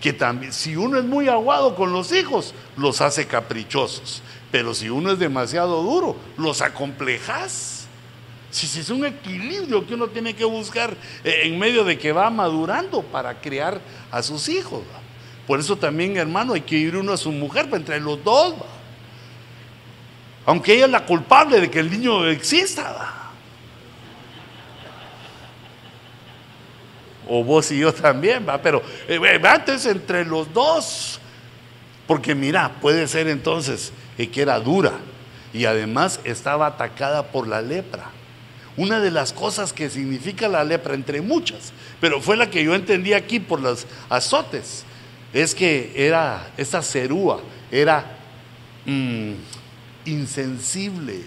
que también, si uno es muy aguado con los hijos, los hace caprichosos. Pero si uno es demasiado duro, los acomplejas. Si, es un equilibrio que uno tiene que buscar eh, en medio de que va madurando para criar a sus hijos. Por eso también, hermano, hay que ir uno a su mujer, para entre los dos. Aunque ella es la culpable de que el niño exista. o vos y yo también, ¿va? pero eh, antes entre los dos, porque mira, puede ser entonces que era dura y además estaba atacada por la lepra. Una de las cosas que significa la lepra, entre muchas, pero fue la que yo entendí aquí por los azotes, es que era esa cerúa, era mm, insensible,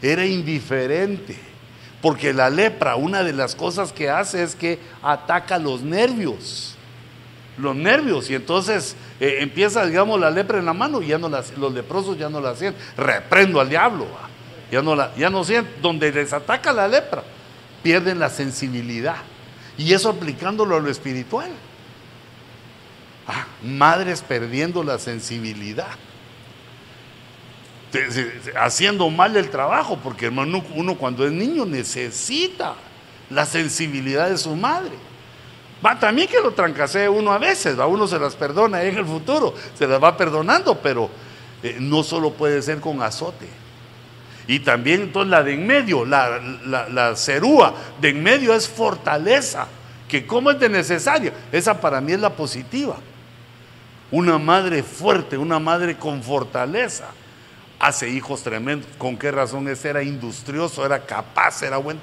era indiferente porque la lepra, una de las cosas que hace es que ataca los nervios. Los nervios. Y entonces eh, empieza, digamos, la lepra en la mano y ya no los leprosos ya no la hacían. Reprendo al diablo. Ya no, la, ya no sienten. Donde les ataca la lepra, pierden la sensibilidad. Y eso aplicándolo a lo espiritual. Ah, madres perdiendo la sensibilidad haciendo mal el trabajo, porque hermano, uno cuando es niño necesita la sensibilidad de su madre. Va también que lo trancasee uno a veces, a uno se las perdona en el futuro, se las va perdonando, pero eh, no solo puede ser con azote. Y también entonces la de en medio, la, la, cerúa de en medio es fortaleza, que como es de necesario, esa para mí es la positiva. Una madre fuerte, una madre con fortaleza hace hijos tremendos. ¿Con qué razón? Ese era industrioso, era capaz, era buen,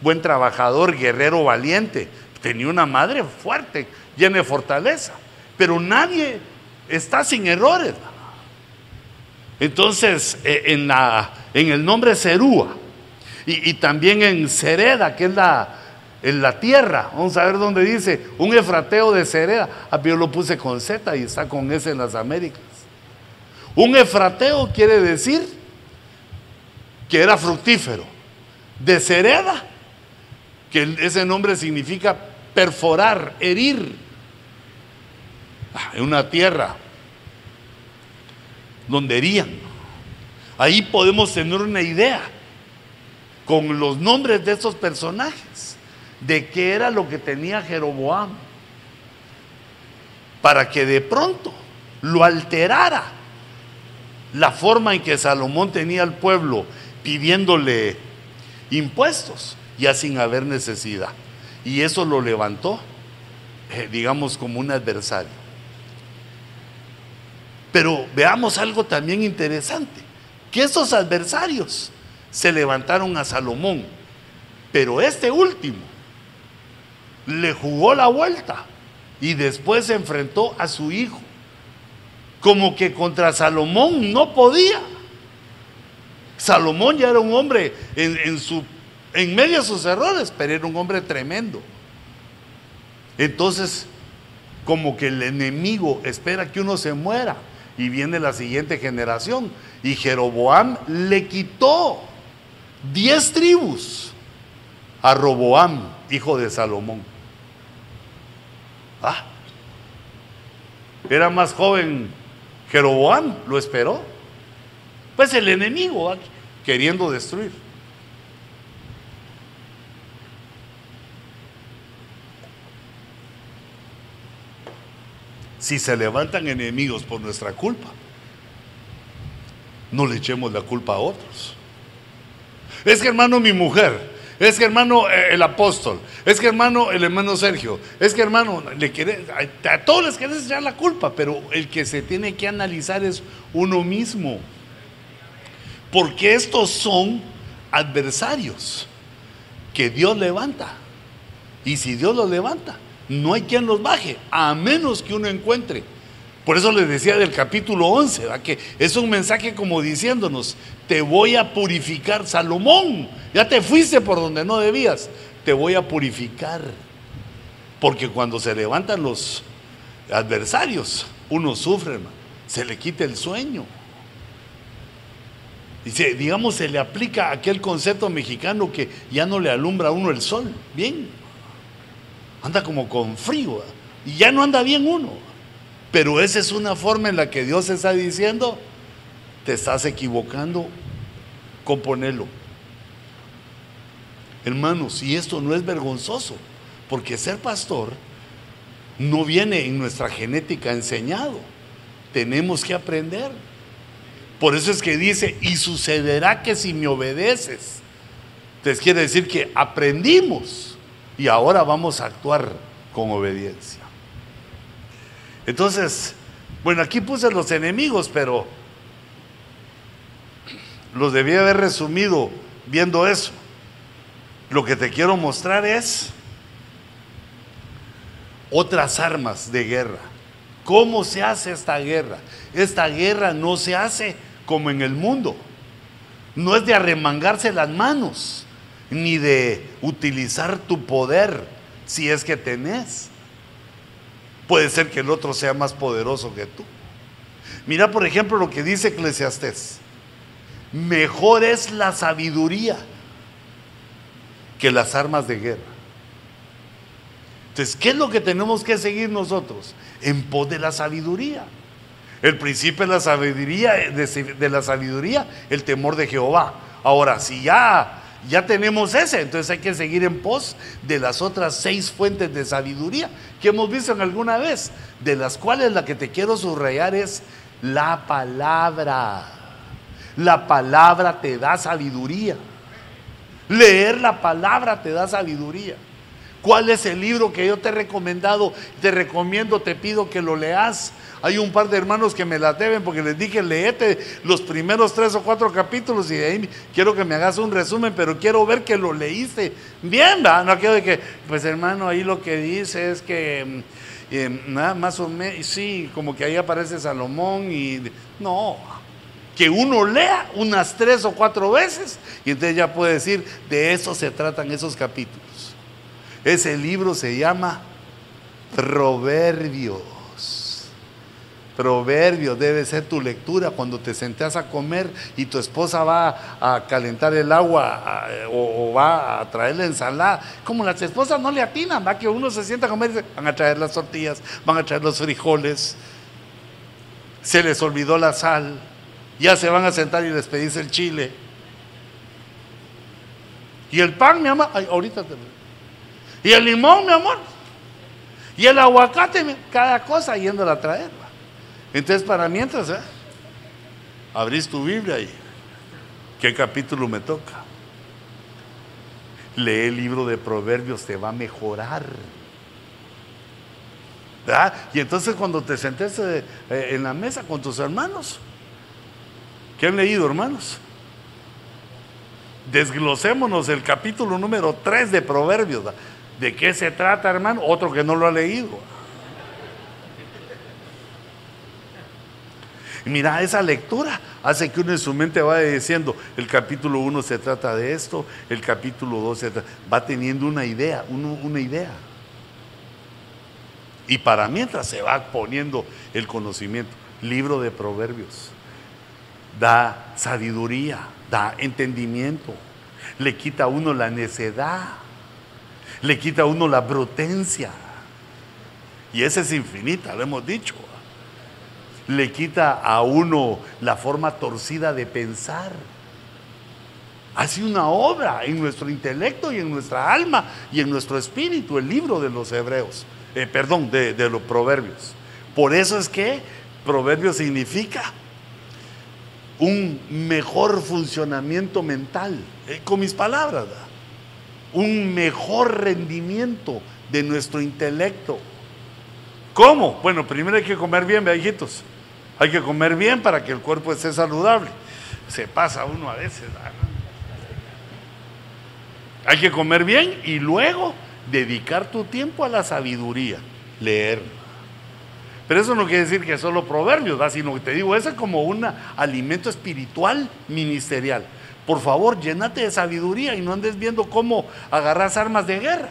buen trabajador, guerrero valiente. Tenía una madre fuerte, llena de fortaleza. Pero nadie está sin errores. Entonces, eh, en, la, en el nombre Cerúa y, también en Cereda, que es la, en la tierra, vamos a ver dónde dice un efrateo de Cereda. A ah, yo lo puse con Z y está con S en las Américas. Un efrateo quiere decir que era fructífero. De cereda, que ese nombre significa perforar, herir. Ah, en una tierra donde herían. Ahí podemos tener una idea con los nombres de esos personajes de qué era lo que tenía Jeroboam para que de pronto lo alterara la forma en que Salomón tenía al pueblo pidiéndole impuestos, ya sin haber necesidad. Y eso lo levantó, eh, digamos, como un adversario. Pero veamos algo también interesante, que esos adversarios se levantaron a Salomón, pero este último le jugó la vuelta y después se enfrentó a su hijo como que contra Salomón no podía. Salomón ya era un hombre en, su, en medio de sus errores, pero era un hombre tremendo. Entonces, como que el enemigo espera que uno se muera y viene la siguiente generación. Y Jeroboam le quitó diez tribus a Roboam, hijo de Salomón. Ah, era más joven Jeroboam lo esperó. Pues el enemigo queriendo destruir. Si se levantan enemigos por nuestra culpa, no le echemos la culpa a otros. Es que hermano, mi mujer, es que hermano eh, el apóstol, es que hermano el hermano Sergio, es que hermano, le quiere, a todos les quieres echar la culpa, pero el que se tiene que analizar es uno mismo. Porque estos son adversarios que Dios levanta. Y si Dios los levanta, no hay quien los baje, a menos que uno encuentre por eso les decía del capítulo 11, que es un mensaje como diciéndonos, te voy a purificar, Salomón, ya te fuiste por donde no debías, te voy a purificar. Porque cuando se levantan los adversarios, uno sufre, se le quita el sueño. Dice, digamos, se le aplica aquel concepto mexicano que ya no le alumbra a uno el sol. Bien, anda como con frío y ya no anda bien uno. Pero esa es una forma en la que Dios está diciendo, te estás equivocando, componelo. Hermanos, y esto no es vergonzoso, porque ser pastor no viene en nuestra genética enseñado. Tenemos que aprender. Por eso es que dice, y sucederá que si me obedeces. Entonces quiere decir que aprendimos y ahora vamos a actuar con obediencia. Entonces, bueno, aquí puse los enemigos, pero los debía haber resumido viendo eso. Lo que te quiero mostrar es otras armas de guerra. ¿Cómo se hace esta guerra? Esta guerra no se hace como en el mundo. No es de arremangarse las manos, ni de utilizar tu poder si es que tenés. Puede ser que el otro sea más poderoso que tú. Mira, por ejemplo, lo que dice Eclesiastés. Mejor es la sabiduría que las armas de guerra. Entonces, ¿qué es lo que tenemos que seguir nosotros? En pos de la sabiduría. El principio de la sabiduría, de, la sabiduría, el temor de Jehová. Ahora, si ya, ya tenemos ese, entonces hay que seguir en pos de las otras seis fuentes de sabiduría que hemos visto en alguna vez, de las cuales la que te quiero subrayar es la palabra. La palabra te da sabiduría. Leer la palabra te da sabiduría. ¿Cuál es el libro que yo te he recomendado? Te recomiendo, te pido que lo leas. Hay un par de hermanos que me la deben porque les dije, leete los primeros tres o cuatro capítulos y de ahí quiero que me hagas un resumen, pero quiero ver que lo leíste bien, ¿verdad? No quiero de que, pues hermano, ahí lo que dice es que, mm, eh, nada más o menos, sí, como que ahí aparece Salomón y, no, que uno lea unas tres o cuatro veces y entonces ya puede decir, de eso se tratan esos capítulos. Ese libro se llama Proverbios. Proverbios debe ser tu lectura cuando te sentas a comer y tu esposa va a calentar el agua o, va a traer la ensalada. Como las esposas no le atinan, va que uno se sienta a comer y van a traer las tortillas, van a traer los frijoles, se les olvidó la sal, ya se van a sentar y les pedís el chile. Y el pan, mi mamá, ahorita te y el limón, mi amor. Y el aguacate, cada cosa yéndola a traer. Entonces, para mientras, ¿eh? abrís tu Biblia y ¿qué capítulo me toca? Lee el libro de Proverbios, te va a mejorar. Y entonces cuando te sentes eh, en la mesa con tus hermanos, ¿qué han leído, hermanos? Desglosémonos el capítulo número 3 de Proverbios. ¿De qué se trata, hermano? Otro que no lo ha leído. Mira, esa lectura hace que uno en su mente vaya diciendo, el capítulo 1 se trata de esto, el capítulo 2 se trata, va teniendo una idea, una idea. Y para mientras se va poniendo el conocimiento, libro de proverbios, da sabiduría, da entendimiento, le quita a uno la necedad le quita a uno la brutencia. Y esa es infinita, lo hemos dicho. Le quita a uno la forma torcida de pensar. Hace una obra en nuestro intelecto y en nuestra alma y en nuestro espíritu, el libro de los hebreos, eh, perdón, de, los proverbios. Por eso es que proverbio significa un mejor funcionamiento mental, eh, con mis palabras un mejor rendimiento de nuestro intelecto. ¿Cómo? Bueno, primero hay que comer bien, viejitos. Hay que comer bien para que el cuerpo esté saludable. Se pasa uno a veces. Hay que comer bien y luego dedicar tu tiempo a la sabiduría, leer. Pero eso no quiere decir que solo proverbios, sino que te digo, eso es como un alimento espiritual ministerial. Por favor, llénate de sabiduría y no andes viendo cómo agarras armas de guerra.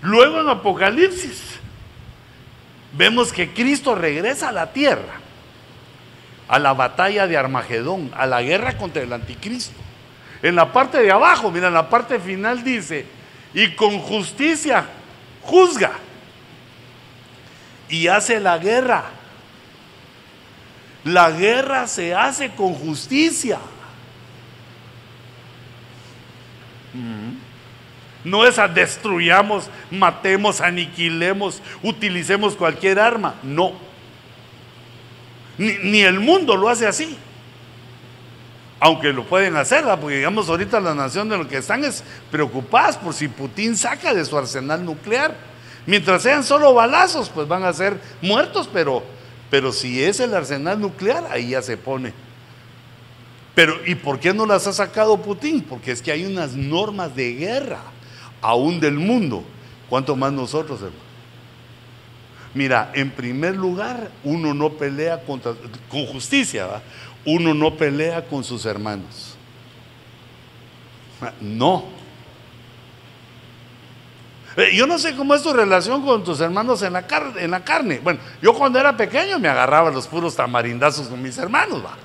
Luego en Apocalipsis vemos que Cristo regresa a la tierra, a la batalla de Armagedón, a la guerra contra el anticristo. En la parte de abajo, mira, en la parte final dice, y con justicia juzga y hace la guerra. La guerra se hace con justicia. No es a destruyamos, matemos, aniquilemos, utilicemos cualquier arma. No. Ni, el mundo lo hace así. Aunque lo pueden hacer, porque digamos ahorita la nación de lo que están es preocupadas por si Putin saca de su arsenal nuclear. Mientras sean solo balazos, pues van a ser muertos, pero, pero si es el arsenal nuclear, ahí ya se pone. Pero ¿y por qué no las ha sacado Putin? Porque es que hay unas normas de guerra, aún del mundo. ¿Cuánto más nosotros? Mira, en primer lugar, uno no pelea contra, con justicia, ¿va? uno no pelea con sus hermanos. No. Eh, yo no sé cómo es tu relación con tus hermanos en la, en la carne. Bueno, yo cuando era pequeño me agarraba los puros tamarindazos con mis hermanos. ¿va?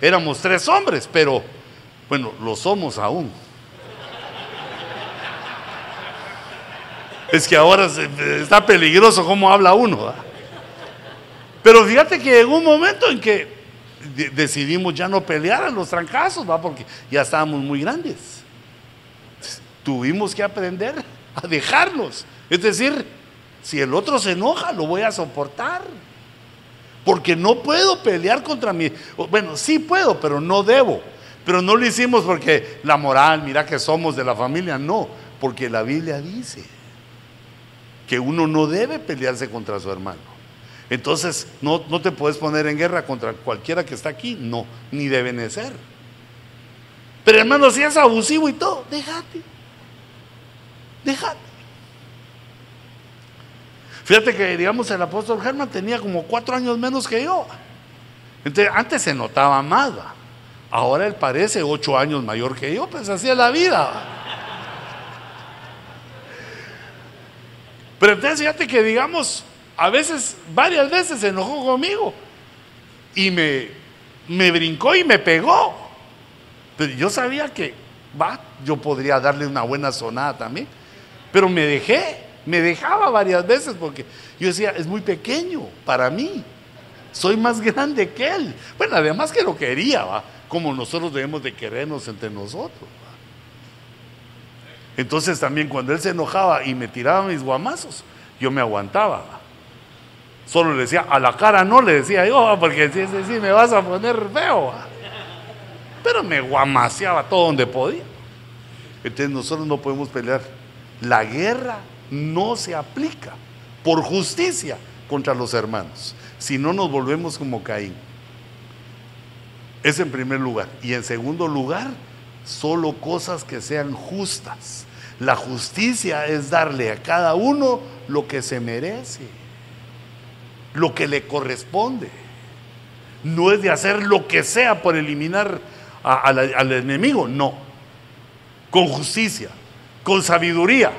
Éramos tres hombres, pero bueno, lo somos aún. Es que ahora está peligroso cómo habla uno. Pero fíjate que llegó un momento en que decidimos ya no pelear a los trancazos, porque ya estábamos muy grandes. Tuvimos que aprender a dejarnos. Es decir, si el otro se enoja, lo voy a soportar. Porque no puedo pelear contra mí. Bueno, sí puedo, pero no debo. Pero no lo hicimos porque la moral, mira que somos de la familia. No, porque la Biblia dice que uno no debe pelearse contra su hermano. Entonces, no, no te puedes poner en guerra contra cualquiera que está aquí. No, ni deben ser. Pero hermano, si es abusivo y todo, déjate. Déjate. Fíjate que, digamos, el apóstol Germán tenía como cuatro años menos que yo. Entonces, antes se notaba más. Ahora él parece ocho años mayor que yo, pues así es la vida. Pero entonces, fíjate que, digamos, a veces, varias veces se enojó conmigo y me, me brincó y me pegó. Pero yo sabía que, va, yo podría darle una buena sonada también. Pero me dejé. Me dejaba varias veces porque yo decía, es muy pequeño para mí. Soy más grande que él. Bueno, además que lo quería, ¿va? como nosotros debemos de querernos entre nosotros. Entonces también cuando él se enojaba y me tiraba mis guamazos, yo me aguantaba. Solo le decía, a la cara no le decía yo, porque si, si, si me vas a poner feo. Pero me guamaseaba todo donde podía. Entonces nosotros no podemos pelear. La guerra no se aplica por justicia contra los hermanos, si no nos volvemos como Caín. Es en primer lugar. Y en segundo lugar, solo cosas que sean justas. La justicia es darle a cada uno lo que se merece, lo que le corresponde. No es de hacer lo que sea por eliminar al enemigo, no. Con justicia, con sabiduría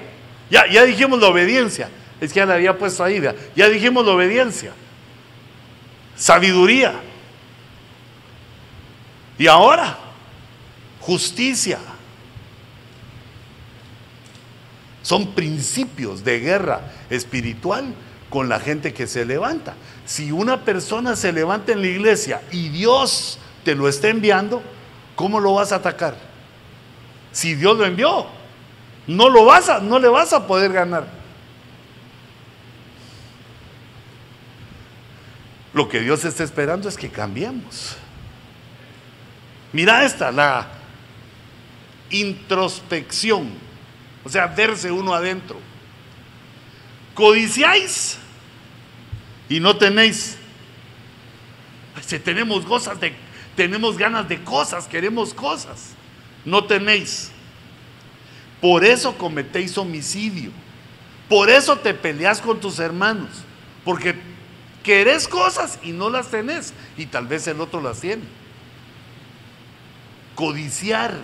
ya, ya dijimos la obediencia. Es que ya la había puesto ahí. Ya dijimos la obediencia. Sabiduría. Y ahora, justicia. Son principios de guerra espiritual con la gente que se levanta. Si una persona se levanta en la iglesia y Dios te lo está enviando, ¿cómo lo vas a atacar? Si Dios lo envió, no lo vas a, no le vas a poder ganar. Lo que Dios está esperando es que cambiemos. Mira esta, la introspección, o sea, verse uno adentro. Codiciáis y no tenéis. Si tenemos cosas de, tenemos ganas de cosas, queremos cosas, no tenéis. Por eso cometéis homicidio. Por eso te peleas con tus hermanos. Porque querés cosas y no las tenés. Y tal vez el otro las tiene. Codiciar.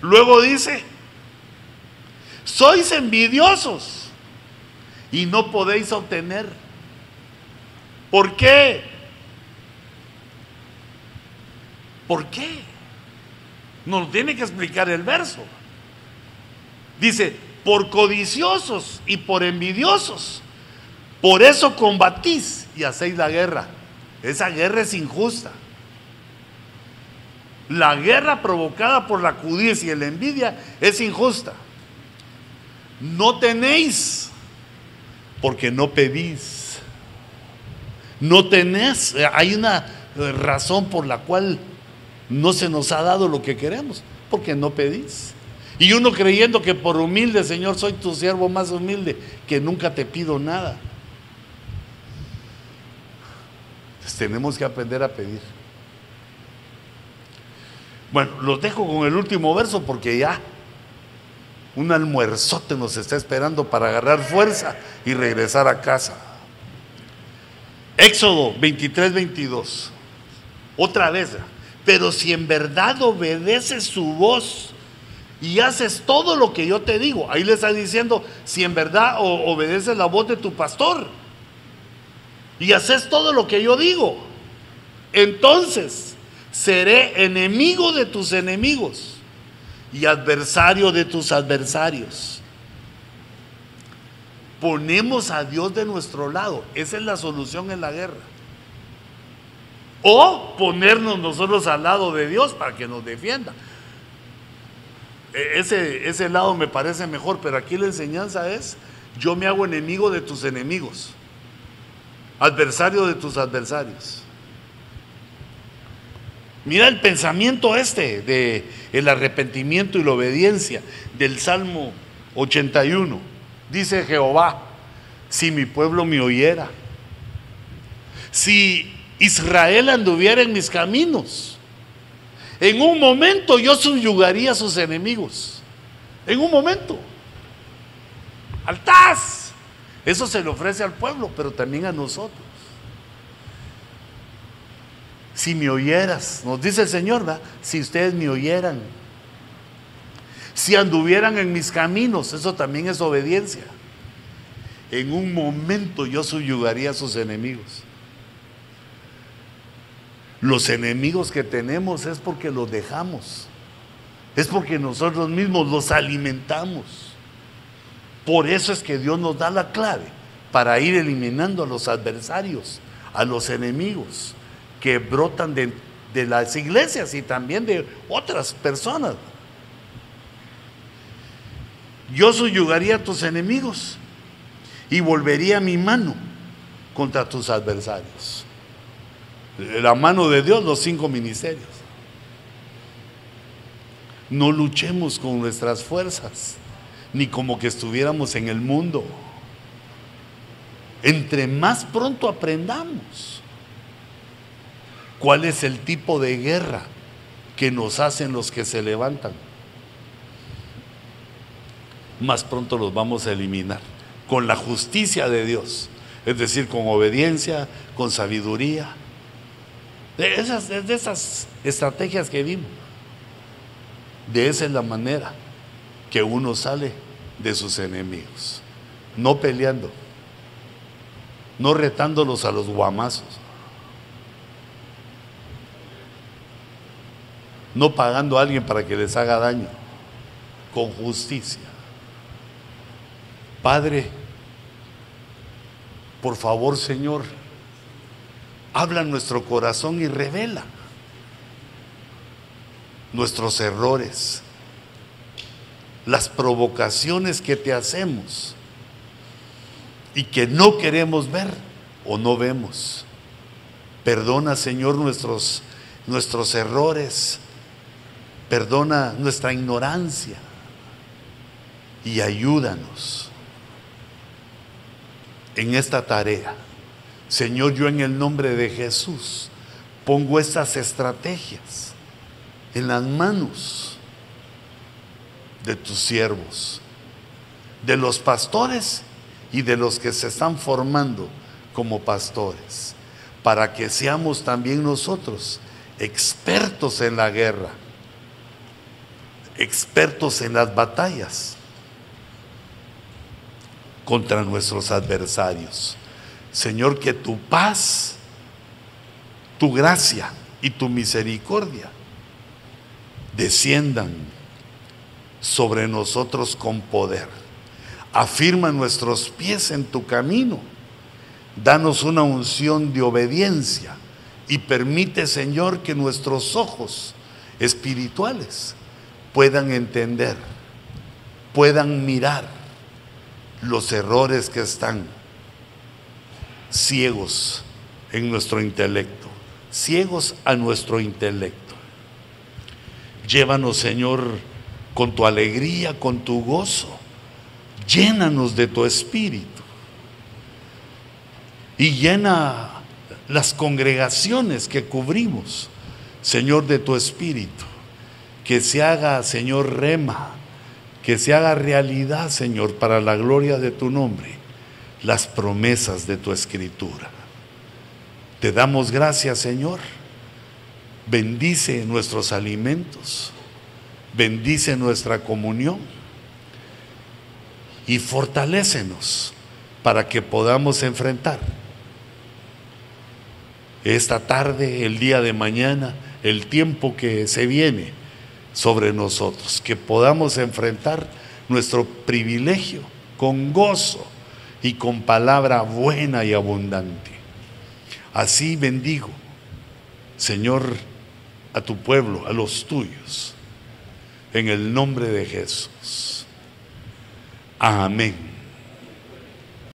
Luego dice, sois envidiosos y no podéis obtener. ¿Por qué? ¿Por qué? Nos tiene que explicar el verso. Dice, por codiciosos y por envidiosos. Por eso combatís y hacéis la guerra. Esa guerra es injusta. La guerra provocada por la codicia y la envidia es injusta. No tenéis porque no pedís. No tenés. Hay una razón por la cual no se nos ha dado lo que queremos, porque no pedís. Y uno creyendo que por humilde, Señor, soy tu siervo más humilde, que nunca te pido nada. Entonces tenemos que aprender a pedir. Bueno, los dejo con el último verso porque ya un almuerzote nos está esperando para agarrar fuerza y regresar a casa. Éxodo 23, 22. Otra vez. Pero si en verdad obedeces su voz y haces todo lo que yo te digo, ahí le está diciendo, si en verdad obedeces la voz de tu pastor y haces todo lo que yo digo, entonces seré enemigo de tus enemigos y adversario de tus adversarios. Ponemos a Dios de nuestro lado. Esa es la solución en la guerra. O ponernos nosotros al lado de Dios para que nos defienda. E, ese, ese lado me parece mejor, pero aquí la enseñanza es, yo me hago enemigo de tus enemigos, adversario de tus adversarios. Mira el pensamiento este de el arrepentimiento y la obediencia del Salmo 81. Dice Jehová, si mi pueblo me oyera, si Israel anduviera en mis caminos, en un momento yo subyugaría a sus enemigos. En un momento. Altaz. Eso se le ofrece al pueblo, pero también a nosotros si me oyeras, nos dice el Señor, si ustedes me oyeran, si anduvieran en mis caminos, eso también es obediencia. En un momento yo subyugaría a sus enemigos. Los enemigos que tenemos es porque los dejamos, es porque nosotros mismos los alimentamos. Por eso es que Dios nos da la clave para ir eliminando a los adversarios, a los enemigos que brotan de, las iglesias y también de otras personas. Yo subyugaría a tus enemigos y volvería mi mano contra tus adversarios. La mano de Dios, los cinco ministerios. No luchemos con nuestras fuerzas, ni como que estuviéramos en el mundo. Entre más pronto aprendamos ¿Cuál es el tipo de guerra que nos hacen los que se levantan? Más pronto los vamos a eliminar con la justicia de Dios, es decir, con obediencia, con sabiduría. De esas, de esas estrategias que vimos. De esa es la manera que uno sale de sus enemigos. No peleando, no retándolos a los guamazos, no pagando a alguien para que les haga daño, con justicia. Padre, por favor Señor, habla nuestro corazón y revela nuestros errores, las provocaciones que te hacemos y que no queremos ver o no vemos. Perdona, Señor, nuestros, nuestros errores Perdona nuestra ignorancia y ayúdanos en esta tarea. Señor, yo en el nombre de Jesús pongo estas estrategias en las manos de tus siervos, de los pastores y de los que se están formando como pastores, para que seamos también nosotros expertos en la guerra expertos en las batallas contra nuestros adversarios. Señor, que tu paz, tu gracia y tu misericordia desciendan sobre nosotros con poder. Afirma nuestros pies en tu camino. Danos una unción de obediencia y permite, Señor, que nuestros ojos espirituales puedan entender, puedan mirar los errores que están ciegos en nuestro intelecto, ciegos a nuestro intelecto. Llévanos, Señor, con tu alegría, con tu gozo. Llénanos de tu espíritu. Y llena las congregaciones que cubrimos, Señor, de tu espíritu. Que se haga, Señor, rema, que se haga realidad, Señor, para la gloria de tu nombre, las promesas de tu escritura. Te damos gracias, Señor. Bendice nuestros alimentos, bendice nuestra comunión y fortalécenos para que podamos enfrentar esta tarde, el día de mañana, el tiempo que se viene sobre nosotros, que podamos enfrentar nuestro privilegio con gozo y con palabra buena y abundante. Así bendigo, Señor, a tu pueblo, a los tuyos, en el nombre de Jesús. Amén.